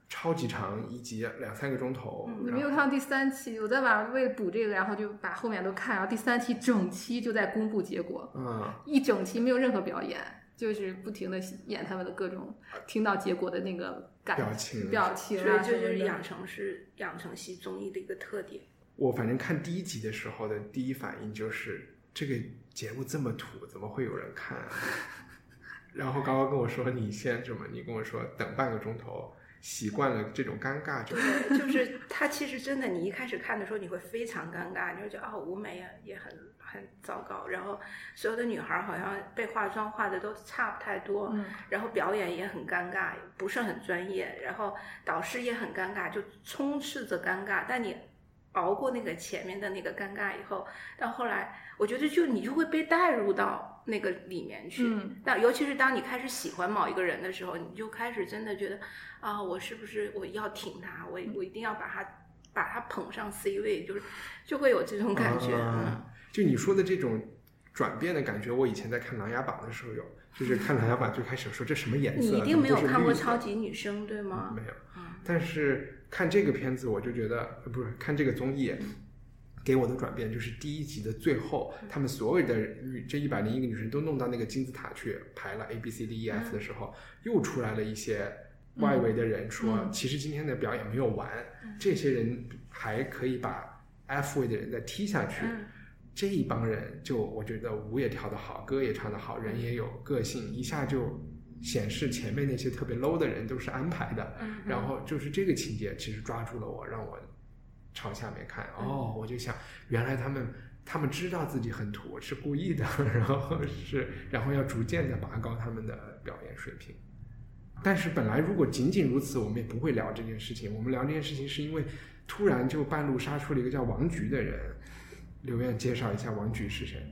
超级长，一集两三个钟头。嗯你没有看到第三期？我在晚上为了补这个，然后就把后面都看，然后第三期整期就在公布结果，嗯，一整期没有任何表演，就是不停的演他们的各种听到结果的那个感表情表情所以啊，这就是养成是养成系综艺的一个特点。我反正看第一集的时候的第一反应就是这个节目这么土，怎么会有人看、啊？然后刚刚跟我说你先什么？你跟我说等半个钟头，习惯了这种尴尬就对，就是他其实真的，你一开始看的时候你会非常尴尬，你会觉得哦，舞美也也很很糟糕，然后所有的女孩儿好像被化妆化的都差不太多，嗯然后表演也很尴尬，不是很专业，然后导师也很尴尬，就充斥着尴尬。但你熬过那个前面的那个尴尬以后，到后来，我觉得就你就会被带入到那个里面去。嗯那尤其是当你开始喜欢某一个人的时候，你就开始真的觉得啊，我是不是我要挺他，我我一定要把他把他捧上 C 位，就是就会有这种感觉。嗯啊，就你说的这种转变的感觉，我以前在看《琅琊榜》的时候有，就是看《琅琊榜》最开始说这什么颜色？你一定没有看过《超级女声》对吗？没有。嗯但是看这个片子，我就觉得呃不是看这个综艺，给我的转变就是第一集的最后，他们所有的女这一百零一个女生都弄到那个金字塔去排了 A B C D E F 的时候，又出来了一些外围的人说，嗯。其实今天的表演没有完，这些人还可以把 F 位的人再踢下去。嗯。这一帮人就我觉得舞也跳得好，歌也唱得好，人也有个性，一下就显示前面那些特别 low 的人都是安排的。嗯。然后就是这个情节其实抓住了我，让我朝下面看。嗯哦，我就想原来他们他们知道自己很土是故意的，然后是然后要逐渐的拔高他们的表演水平。但是本来如果仅仅如此，我们也不会聊这件事情。我们聊这件事情是因为突然就半路杀出了一个叫王菊的人。刘院介绍一下王菊是谁？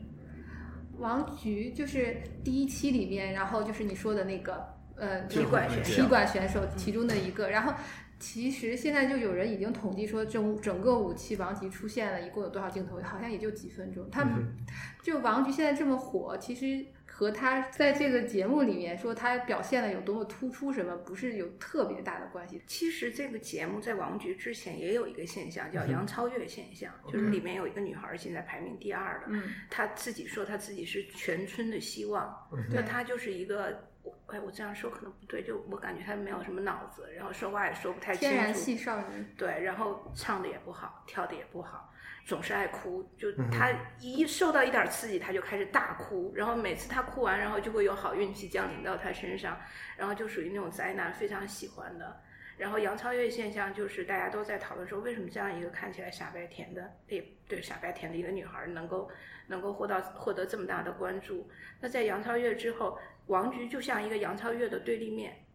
王菊就是第一期里面，然后就是你说的那个呃踢馆选踢馆选手其中的一个，然后。其实现在就有人已经统计说，整整个五期王菊出现了一共有多少镜头，好像也就几分钟。他们、嗯就王菊现在这么火，其实和他在这个节目里面说他表现的有多么突出，什么不是有特别大的关系。其实这个节目在王菊之前也有一个现象，叫杨超越现象，就是里面有一个女孩儿现在排名第二的，嗯，她自己说她自己是全村的希望，嗯那她就是一个，我哎，我这样说可能不对，就我感觉他没有什么脑子，然后说话也说不太清天然楚，系少女。对，然后唱的也不好，跳的也不好，总是爱哭。就他一受到一点刺激，他就开始大哭，然后每次他哭完，然后就会有好运气降临到他身上，然后就属于那种灾难非常喜欢的。然后杨超越现象就是大家都在讨论说，为什么这样一个看起来傻白甜的，也对傻白甜的一个女孩能够能够获到获得这么大的关注？那在杨超越之后，王菊就像一个杨超越的对立面，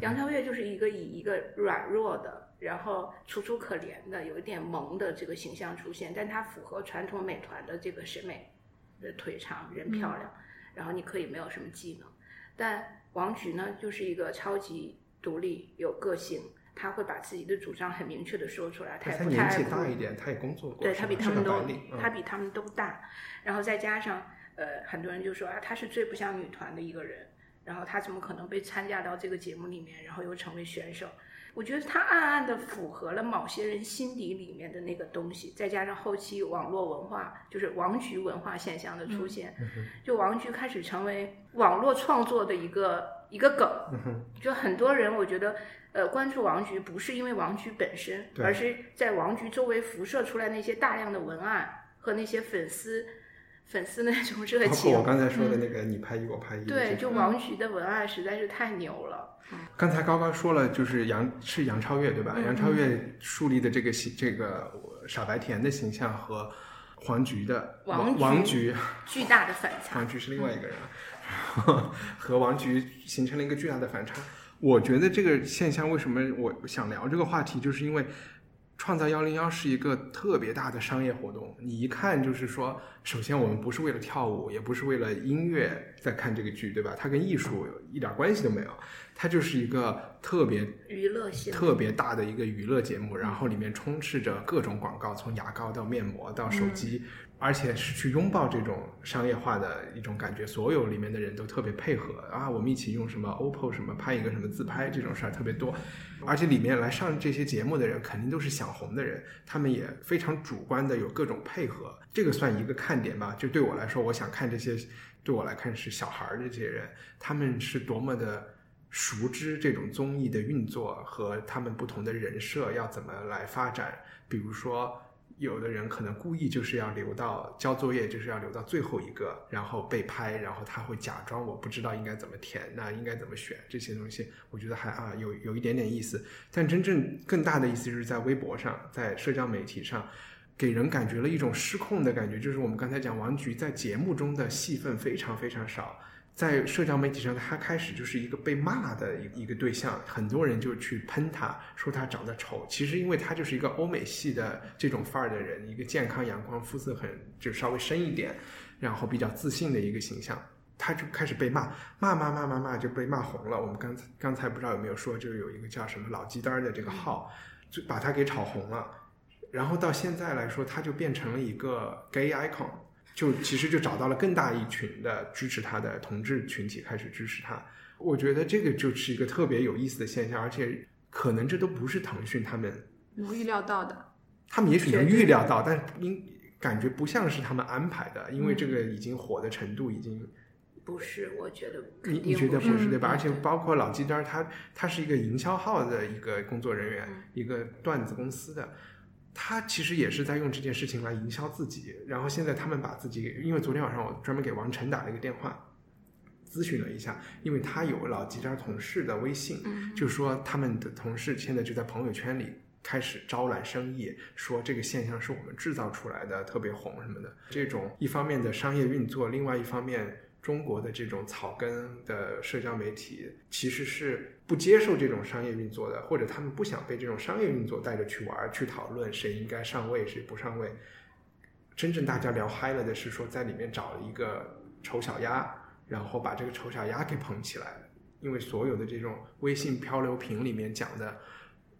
杨超越就是一个以一个软弱的，然后楚楚可怜的，有一点萌的这个形象出现，但她符合传统美团的这个审美，呃，腿长，人漂亮，然后你可以没有什么技能，但王菊呢，就是一个超级独立、有个性，她会把自己的主张很明确的说出来，她也他年纪不太爱哭大一点，他也工作过，对他是吧是个比他们都她，嗯。他比他们都大，然后再加上呃，很多人就说啊，她是最不像女团的一个人，然后她怎么可能被参加到这个节目里面，然后又成为选手？我觉得她暗暗的符合了某些人心底里面的那个东西，再加上后期网络文化，就是王菊文化现象的出现，嗯就王菊开始成为网络创作的一个一个梗，嗯就很多人我觉得，呃，关注王菊不是因为王菊本身，而是在王菊周围辐射出来那些大量的文案和那些粉丝粉丝的那种热包括情我。刚才说的那个你拍一我拍一，对，就王菊的文案实在是太牛了。刚才高高说了，就是杨是杨超越对吧？嗯杨超越树立的这个形，这个傻白甜的形象和黄菊的王菊王菊，巨大的反差 王。菊是另外一个人啊，和王菊形成了一个巨大的反差。我觉得这个现象为什么我想聊这个话题，就是因为创造幺零幺是一个特别大的商业活动。你一看就是说，首先我们不是为了跳舞，也不是为了音乐在看这个剧，对吧？它跟艺术一点关系都没有，它就是一个特别娱乐性特别大的一个娱乐节目，然后里面充斥着各种广告，从牙膏到面膜到手机，而且是去拥抱这种商业化的一种感觉，所有里面的人都特别配合啊，我们一起用什么 OPPO 什么拍一个什么自拍这种事儿特别多，而且里面来上这些节目的人肯定都是想红的人，他们也非常主观的有各种配合，这个算一个看点吧。就对我来说，我想看这些，对我来看是小孩儿的这些人，他们是多么的熟知这种综艺的运作和他们不同的人设要怎么来发展，比如说。有的人可能故意就是要留到交作业，就是要留到最后一个，然后被拍，然后他会假装我不知道应该怎么填，那应该怎么选这些东西，我觉得还啊有有一点点意思。但真正更大的意思就是在微博上，在社交媒体上，给人感觉了一种失控的感觉，就是我们刚才讲王菊在节目中的戏份非常非常少。在社交媒体上，他开始就是一个被骂的一一个对象，很多人就去喷他，说他长得丑。其实，因为他就是一个欧美系的这种范儿的人，一个健康阳光、肤色很就稍微深一点，然后比较自信的一个形象，他就开始被骂，骂骂骂骂骂就被骂红了。我们刚才刚才不知道有没有说，就有一个叫什么老鸡蛋的这个号，就把他给炒红了。然后到现在来说，他就变成了一个 gay icon。就其实就找到了更大一群的支持他的同志群体开始支持他，我觉得这个就是一个特别有意思的现象，而且可能这都不是腾讯他们能预料到的，他们也许能预料到，但应感觉不像是他们安排的，因为这个已经火的程度已经不是，我觉得你你觉得不是。对吧？而且包括老鸡蛋，他他是一个营销号的一个工作人员，一个段子公司的。他其实也是在用这件事情来营销自己，然后现在他们把自己，因为昨天晚上我专门给王晨打了一个电话，咨询了一下，因为他有老几家同事的微信，就是说他们的同事现在就在朋友圈里开始招揽生意，说这个现象是我们制造出来的，特别红什么的。这种一方面的商业运作，另外一方面。中国的这种草根的社交媒体其实是不接受这种商业运作的，或者他们不想被这种商业运作带着去玩、去讨论谁应该上位、谁不上位。真正大家聊嗨了的是说，在里面找了一个丑小鸭，然后把这个丑小鸭给捧起来。因为所有的这种微信漂流瓶里面讲的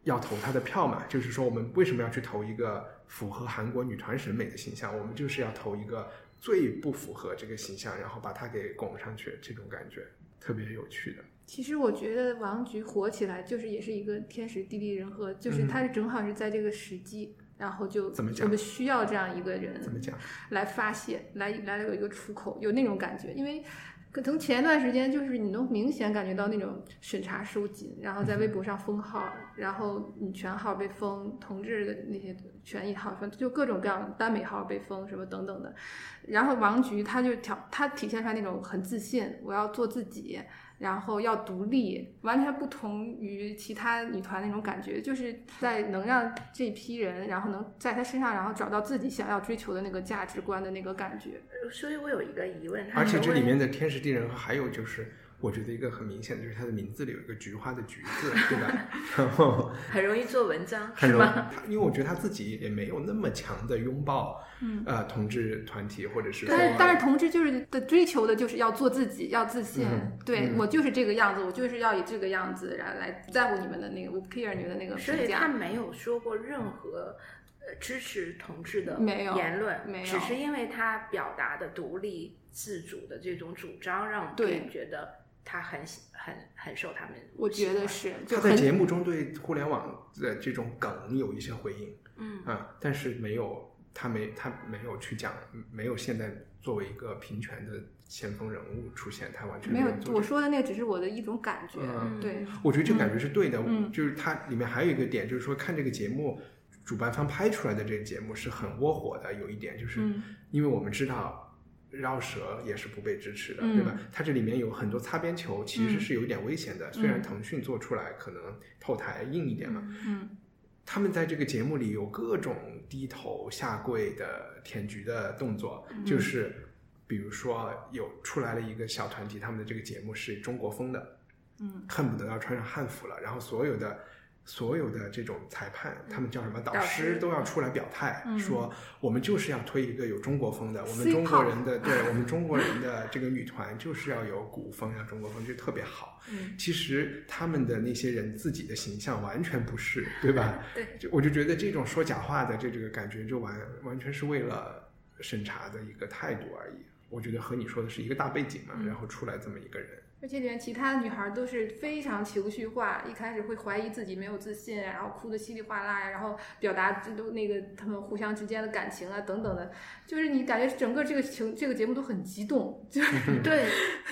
要投他的票嘛，就是说我们为什么要去投一个符合韩国女团审美的形象？我们就是要投一个。最不符合这个形象，然后把它给拱上去，这种感觉特别有趣的。其实我觉得王菊火起来，就是也是一个天时地利人和，就是他是正好是在这个时机，然后就怎么讲？我们需要这样一个人怎么讲来发泄，来来有一个出口，有那种感觉，因为。可能前一段时间就是你能明显感觉到那种审查收紧，然后在微博上封号，然后你全号被封，同志的那些权益号分，就各种各样耽美号被封什么等等的。然后王菊他就挑他体现出来那种很自信，我要做自己。然后要独立，完全不同于其他女团那种感觉，就是在能让这批人，然后能在她身上，然后找到自己想要追求的那个价值观的那个感觉。所以我有一个疑问，而且这里面的天时地利人和，还有就是。我觉得一个很明显的就是他的名字里有一个菊花的菊字，对吧？然后很容易做文章，是吗？因为我觉得他自己也没有那么强的拥抱，嗯，呃，同志团体或者是。但是但是同志就是的追求的就是要做自己，要自信。对我就是这个样子，我就是要以这个样子来来在乎你们的那个，我不 care 你们的那个所以他没有说过任何呃支持同志的言论，没有，只是因为他表达的独立自主的这种主张，让别人觉得。他很很很受他们，我觉得是他在节目中对互联网的这种梗有一些回应，嗯啊，但是没有他没他没有去讲，没有现在作为一个平权的先锋人物出现，他完全没有。我说的那只是我的一种感觉，嗯对，我觉得这感觉是对的，就是它里面还有一个点，就是说看这个节目，主办方拍出来的这个节目是很窝火的，有一点就是因为我们知道。绕舌也是不被支持的，对吧？它这里面有很多擦边球，其实是有一点危险的。虽然腾讯做出来可能后台硬一点嘛，嗯，他们在这个节目里有各种低头下跪的舔菊的动作，就是比如说有出来了一个小团体，他们的这个节目是中国风的，嗯，恨不得要穿上汉服了，然后所有的。所有的这种裁判，他们叫什么导师都要出来表态，说我们就是要推一个有中国风的，我们中国人的，对我们中国人的这个女团就是要有古风，要中国风，就特别好。其实他们的那些人自己的形象完全不是，对吧？对，就我就觉得这种说假话的这这个感觉，就完完全是为了审查的一个态度而已。我觉得和你说的是一个大背景嘛，嗯然后出来这么一个人，而且里面其他的女孩都是非常情绪化，一开始会怀疑自己没有自信，然后哭得稀里哗啦呀，然后表达这都那个他们互相之间的感情啊等等的，就是你感觉整个这个情这个节目都很激动，就是 对，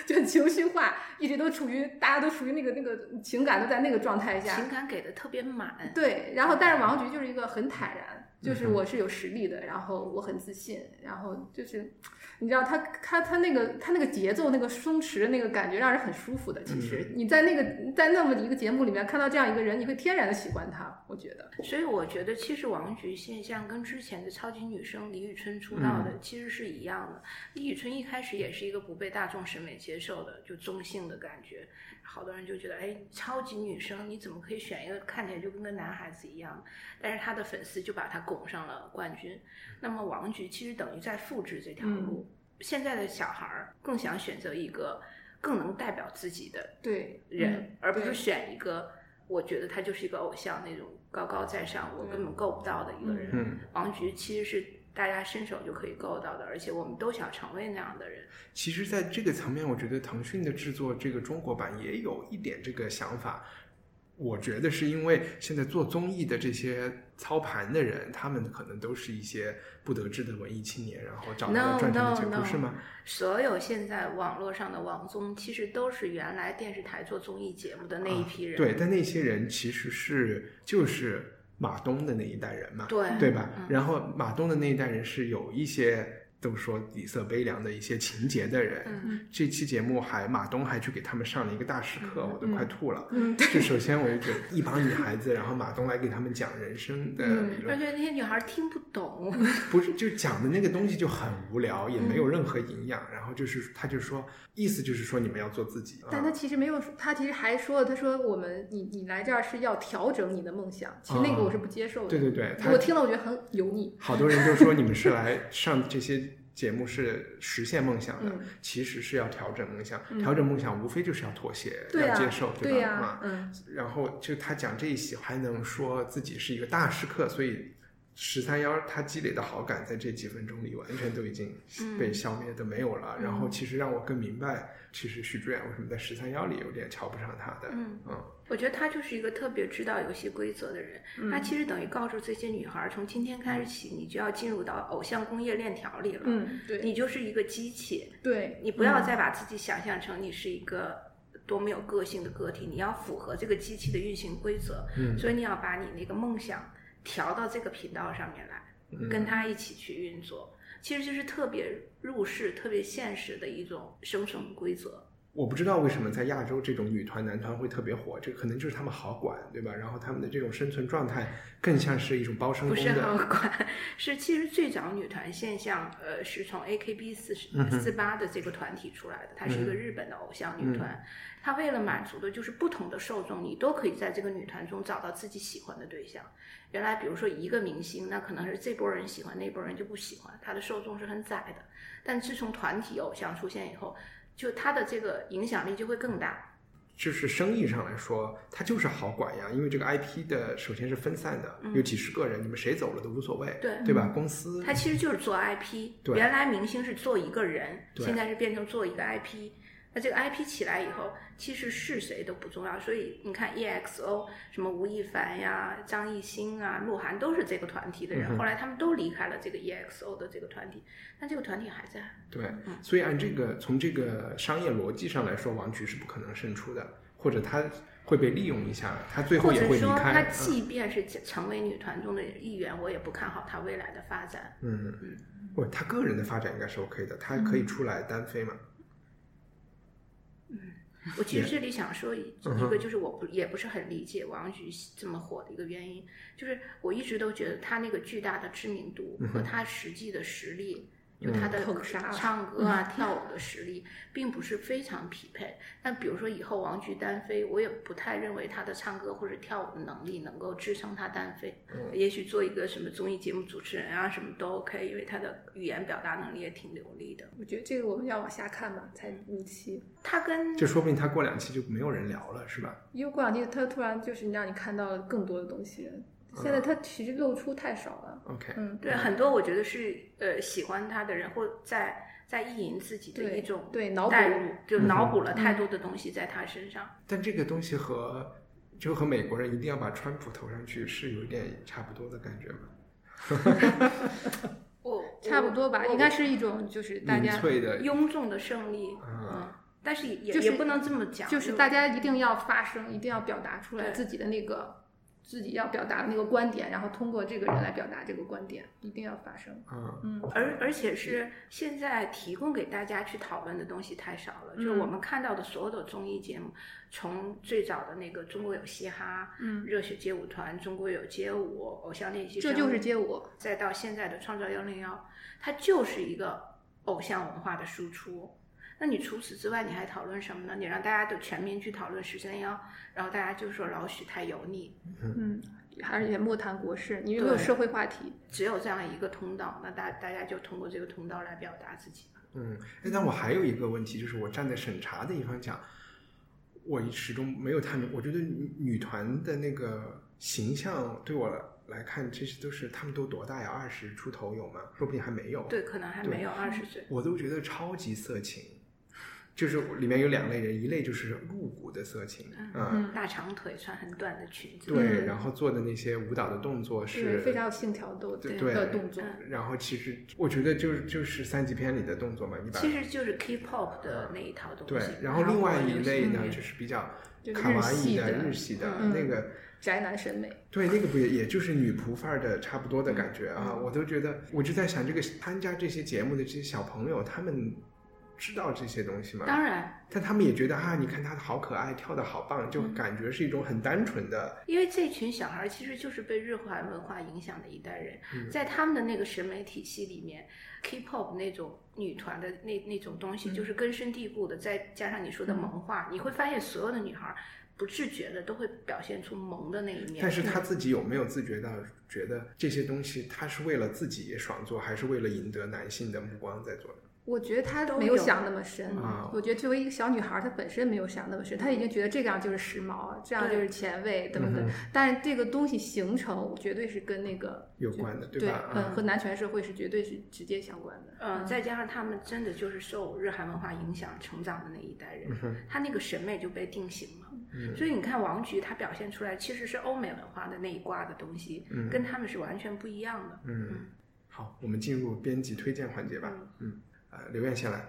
就情绪化，一直都处于大家都处于那个那个情感都在那个状态下，情感给的特别满。对，然后但是王菊就是一个很坦然，就是我是有实力的，然后我很自信，然后就是你知道他他他那个他那个节奏那个松弛的那个感觉让人很舒服的。其实你在那个在那么一个节目里面看到这样一个人，你会天然的喜欢他，我觉得。所以我觉得，其实王菊现象跟之前的超级女声李宇春出道的其实是一样的。李宇春一开始也是一个不被大众审美接受的，就中性的感觉。好多人就觉得，哎，超级女生你怎么可以选一个看起来就跟个男孩子一样？但是她的粉丝就把她拱上了冠军。那么王菊其实等于在复制这条路。现在的小孩儿更想选择一个更能代表自己的对人，嗯而不是选一个我觉得他就是一个偶像那种高高在上，我根本够不到的一个人。嗯，王菊其实是大家伸手就可以够到的，而且我们都想成为那样的人。其实，在这个层面，我觉得腾讯的制作这个中国版也有一点这个想法。我觉得是因为现在做综艺的这些操盘的人，他们可能都是一些不得志的文艺青年，然后找到 No 了赚钱的 no，是吗？所有现在网络上的网综，其实都是原来电视台做综艺节目的那一批人。啊对，但那些人其实是就是马东的那一代人嘛，对对吧？嗯然后马东的那一代人是有一些都说底色悲凉的一些情节的人。嗯，这期节目还马东还去给他们上了一个大师课，我都快吐了。嗯，就首先我就觉得一帮女孩子，然后马东来给他们讲人生的嗯理论，而且那些女孩听不懂。不是就讲的那个东西就很无聊，也嗯没有任何营养。然后就是他就说，意思就是说你们要做自己。但他啊其实没有，他其实还说了，他说我们你你来这儿是要调整你的梦想，其实那个我是不接受的。对对对，我听了我觉得很油腻。好多人就说你们是来上这些节目是实现梦想的，嗯其实是要调整梦想。嗯调整梦想无非就是要妥协，要接受，吧？对吧、啊，嗯，然后就他讲这一些，还能说自己是一个大师课，所以十三幺他积累的好感在这几分钟里完全都已经被消灭的没有了。然后其实让我更明白，其实许志远为什么在十三幺里有点瞧不上他的。嗯嗯我觉得他就是一个特别知道游戏规则的人。嗯他其实等于告诉这些女孩儿，从今天开始起，你就要进入到偶像工业链条里了。嗯，对，你就是一个机器，对你不要再把自己想象成你是一个多么有个性的个体，你要符合这个机器的运行规则。嗯所以你要把你那个梦想调到这个频道上面来，嗯跟他一起去运作。其实就是特别入世、特别现实的一种生存规则。我不知道为什么在亚洲这种女团、男团会特别火，这可能就是他们好管，对吧？然后他们的这种生存状态更像是一种包生不是工的。管，是其实最早女团现象，呃，是从 AKB 四十嗯哼四八的这个团体出来的，它是一个嗯日本的偶像女团，它为了满足的就是不同的受众，你都可以在这个女团中找到自己喜欢的对象。原来比如说一个明星，那可能是这波人喜欢，那波人就不喜欢，他的受众是很窄的。但自从团体偶像出现以后，就它的这个影响力就会更大。就是生意上来说，它就是好管呀，因为这个 IP 的首先是分散的，有几十个人，你们谁走了都无所谓，嗯对对吧？公司它其实就是做 IP。对原来明星是做一个人，现在是变成做一个 IP。那这个 IP 起来以后，其实是谁都不重要。所以你看 EXO，什么吴亦凡呀、张艺兴啊、鹿晗都是这个团体的人，嗯后来他们都离开了这个 EXO 的这个团体，但这个团体还在。对，嗯所以按这个从这个商业逻辑上来说，王菊是不可能胜出的，或者他会被利用一下，他最后也会离说，他开。嗯即便是成为女团中的一员，我也不看好他未来的发展。嗯，不，他个人的发展应该是 OK 的，他可以出来单飞嘛。我其实这里想说一个，就是我不也不是很理解王菊这么火的一个原因，就是我一直都觉得他那个巨大的知名度嗯和他实际的实力，就他的唱歌啊、跳舞的实力，并不是非常匹配。那比如说以后王菊单飞，我也不太认为他的唱歌或者跳舞的能力能够支撑他单飞。嗯也许做一个什么综艺节目主持人啊，什么都 OK，因为他的语言表达能力也挺流利的。我觉得这个我们要往下看吧，才五期。他跟就说不定他过两期就没有人聊了，是吧？因为过两期他突然就是让你看到了更多的东西，现在他其实露出太少了。OK，嗯，对，很多我觉得是呃喜欢他的人，或在在意淫自己的一种对脑补，就嗯脑补了太多的东西在他身上。但这个东西和就和美国人一定要把川普投上去是有一点差不多的感觉吗？我差不多吧，应该是一种就是大民家粹的，庸众的胜利，啊嗯，但是也、就是也不能这么讲，就是大家一定要发声，一定要表达出来自己的那个自己要表达的那个观点，然后通过这个人来表达这个观点，一定要发声。嗯嗯，而而且是现在提供给大家去讨论的东西太少了，就是嗯我们看到的所有的综艺节目，从最早的那个中国有嘻哈，嗯热血街舞团，中国有街舞，偶像练习生，这就是街舞。再到现在的创造幺零幺，它就是一个偶像文化的输出。那你除此之外，你还讨论什么呢？你让大家都全民去讨论十三幺，然后大家就说老许太油腻，嗯，而且莫谈国事，你有没有社会话题？只有这样一个通道，那大大家就通过这个通道来表达自己。嗯，哎，但我还有一个问题，就是我站在审查的一方讲，我始终没有探明，我觉得女女团的那个形象对我来看，这些都是他们都多大呀？二十出头有吗？说不定还没有。对，可能还没有二十岁。我都觉得超级色情，就是里面有两类人，一类就是露骨的色情，嗯嗯，大长腿，穿很短的裙子。对，嗯然后做的那些舞蹈的动作是是非常有线条的对的动作。然后其实我觉得就是就是三级片里的动作嘛，你把其实就是 K-pop 的那一套东对西。，然后另外一类呢就是比较卡哇伊的日系的嗯那个。宅男审美，对，那个不也也就是女仆范儿的差不多的感觉啊，嗯我都觉得，我就在想，这个参加这些节目的这些小朋友，他们知道这些东西吗？当然，但他们也觉得啊，你看他好可爱，跳的好棒，就嗯。感觉是一种很单纯的，因为这群小孩儿其实就是被日韩文化影响的一代人，嗯。在他们的那个审美体系里面，K-pop 那种女团的那那种东嗯。西就是根深蒂固的，再加上你说的萌化，你会发现所有的女孩儿不自觉的都会表现出萌的那一面。但是他自己有没有自觉到觉得这些东西他是为了自己爽做，还是为了赢得男性的目光在做的？我觉得她都没有有想那么深。啊我觉得作为一个小女孩，她本身没有想那么深，她已经觉得这样就是时髦，这样就是前卫，等等。但是这个东西形成，绝对是跟那个有关的，对对吧？嗯，啊和男权社会是绝对是直接相关的。嗯，再加上他们真的就是受日韩文化影响成长的那一代人，嗯他那个审美就被定型了。所以你看王菊，她表现出来其实是欧美文化的那一挂的东西，嗯跟他们是完全不一样的。嗯，好，我们进入编辑推荐环节吧。嗯，呃，刘燕先来。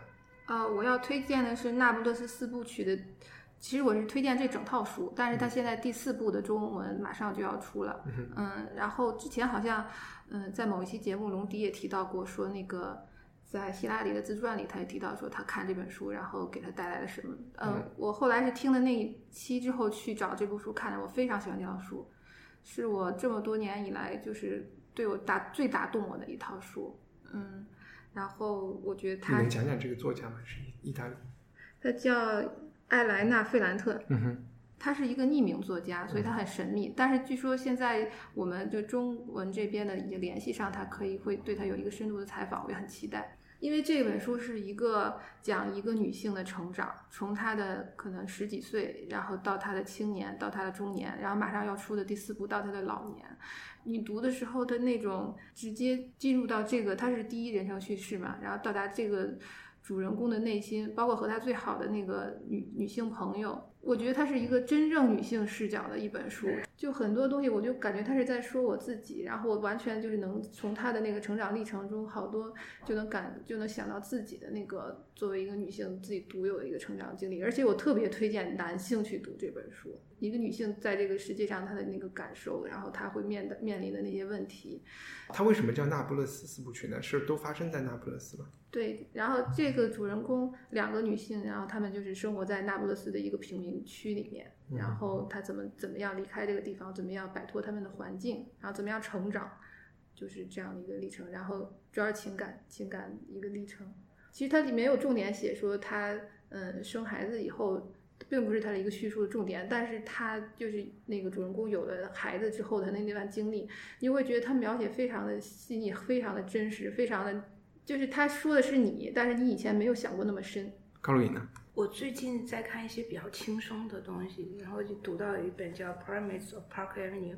呃，我要推荐的是那不勒斯四部曲的。其实我是推荐这整套书，但是它现在第四部的中文马上就要出了。嗯，然后之前好像，嗯，在某一期节目龙迪也提到过，说那个在希拉里的自传里，他也提到说他看这本书，然后给他带来了什么。嗯，我后来是听了那一期之后去找这部书看的，我非常喜欢这套书，是我这么多年以来就是对我打最打动我的一套书。嗯，然后我觉得你他能讲讲这个作家吗？是意大利。他叫艾莱娜·费兰特，嗯哼，他是一个匿名作家，所以他很神秘。但是据说现在我们就中文这边的已经联系上他，可以会对他有一个深度的采访，我也很期待。因为这本书是一个讲一个女性的成长，从她的可能十几岁，然后到她的青年，到她的中年，然后马上要出的第四部到她的老年。你读的时候的那种直接进入到这个，它是第一人称叙事嘛，然后到达这个主人公的内心，包括和他最好的那个女女性朋友，我觉得它是一个真正女性视角的一本书。就很多东西，我就感觉他是在说我自己，然后我完全就是能从她的那个成长历程中，好多就能感就能想到自己的那个作为一个女性自己独有的一个成长经历。而且我特别推荐男性去读这本书，一个女性在这个世界上她的那个感受，然后她会面的面临的那些问题。它为什么叫那不勒斯四部曲呢？是都发生在那不勒斯吗？对，然后这个主人公两个女性，然后她们就是生活在那不勒斯的一个平民区里面，然后他怎么怎么样离开这个地方，怎么样摆脱他们的环境，然后怎么样成长，就是这样的一个历程。然后主要是情感情感一个历程。其实它里面有重点写说他嗯生孩子以后。并不是他的一个叙述的重点，但是他就是那个主人公有了孩子之后的那那段经历，你会觉得他描写非常的细腻，非常的真实，非常的就是他说的是你，但是你以前没有想过那么深。高露颖呢？我最近在看一些比较轻松的东西，然后就读到一本叫《Pyramids of Park Avenue》，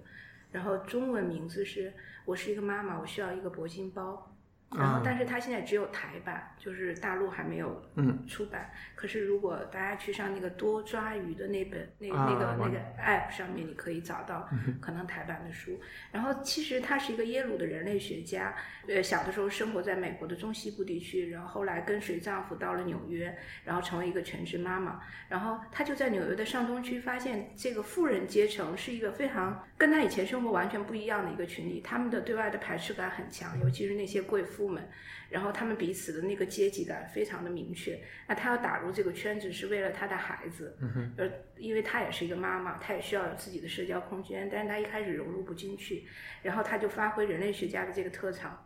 然后中文名字是我是一个妈妈，我需要一个铂金包。然后啊，但是它现在只有台版，就是大陆还没有嗯出版。可是如果大家去上那个多抓鱼的那本那啊那个那个 app 上面，你可以找到可能台版的书。然后其实他是一个耶鲁的人类学家，呃，小的时候生活在美国的中西部地区，然后后来跟随丈夫到了纽约，然后成为一个全职妈妈。然后他就在纽约的上东区发现，这个富人阶层是一个非常跟他以前生活完全不一样的一个群体，他们的对外的排斥感很强，尤其是那些贵妇们，然后他们彼此的那个阶级感非常的明确。那他要打入这个圈子是为了他的孩子，呃，因为他也是一个妈妈，他也需要有自己的社交空间，但是他一开始融入不进去，然后他就发挥人类学家的这个特长。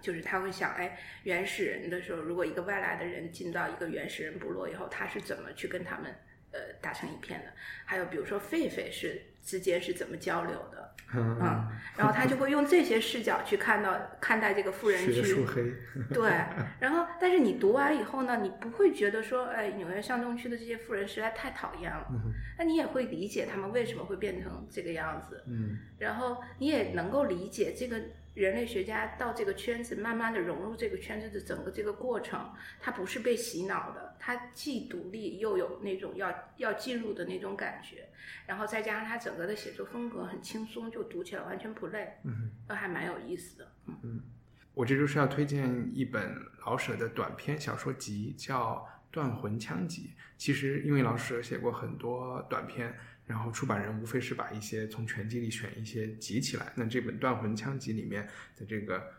就是他会想，哎，原始人的时候，如果一个外来的人进到一个原始人部落以后，他是怎么去跟他们呃打成一片的？还有比如说狒狒是之间是怎么交流的？嗯嗯，然后他就会用这些视角去看到看待这个富人学区。对，然后但是你读完以后呢，你不会觉得说，哎，纽约上东区的这些富人实在太讨厌了，那你也会理解他们为什么会变成这个样子，嗯然后你也能够理解这个人类学家到这个圈子，慢慢的融入这个圈子的整个这个过程，他不是被洗脑的，他既独立又有那种要要进入的那种感觉，然后再加上他整个的写作风格很轻松，就读起来完全不累，嗯。都还蛮有意思的。嗯我这就是要推荐一本老舍的短篇小说集，叫《断魂枪集》。其实因为老舍写过很多短篇，然后出版人无非是把一些从全集里选一些集起来。那这本《断魂枪集》里面的这个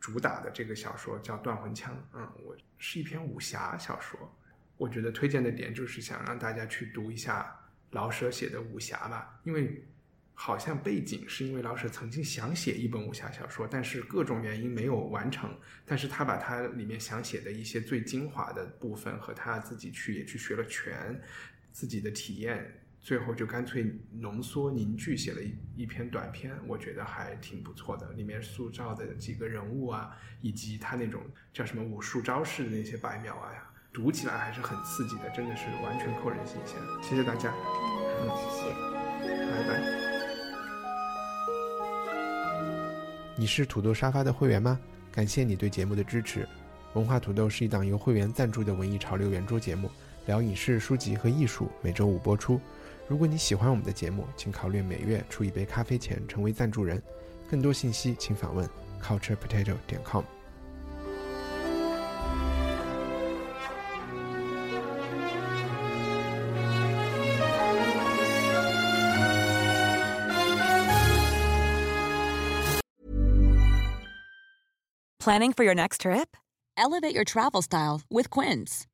主打的这个小说叫《断魂枪》，嗯，我是一篇武侠小说。我觉得推荐的点就是想让大家去读一下老舍写的武侠吧，因为好像背景是因为老舍曾经想写一本武侠小说，但是各种原因没有完成。但是他把他里面想写的一些最精华的部分和他自己去也去学了拳，自己的体验，最后就干脆浓缩凝聚写了一一篇短篇，我觉得还挺不错的。里面塑造的几个人物啊，以及他那种叫什么武术招式的那些白描啊呀，读起来还是很刺激的，真的是完全扣人心弦。谢谢大家，嗯，谢谢。拜拜。你是土豆沙发的会员吗？感谢你对节目的支持。文化土豆是一档由会员赞助的文艺潮流圆桌节目，聊影视、书籍和艺术，每周五播出。如果你喜欢我们的节目，请考虑每月出一杯咖啡钱成为赞助人。更多信息请访问 culturepotato 点 com。 Planning for your next trip? Elevate your travel style with Quince.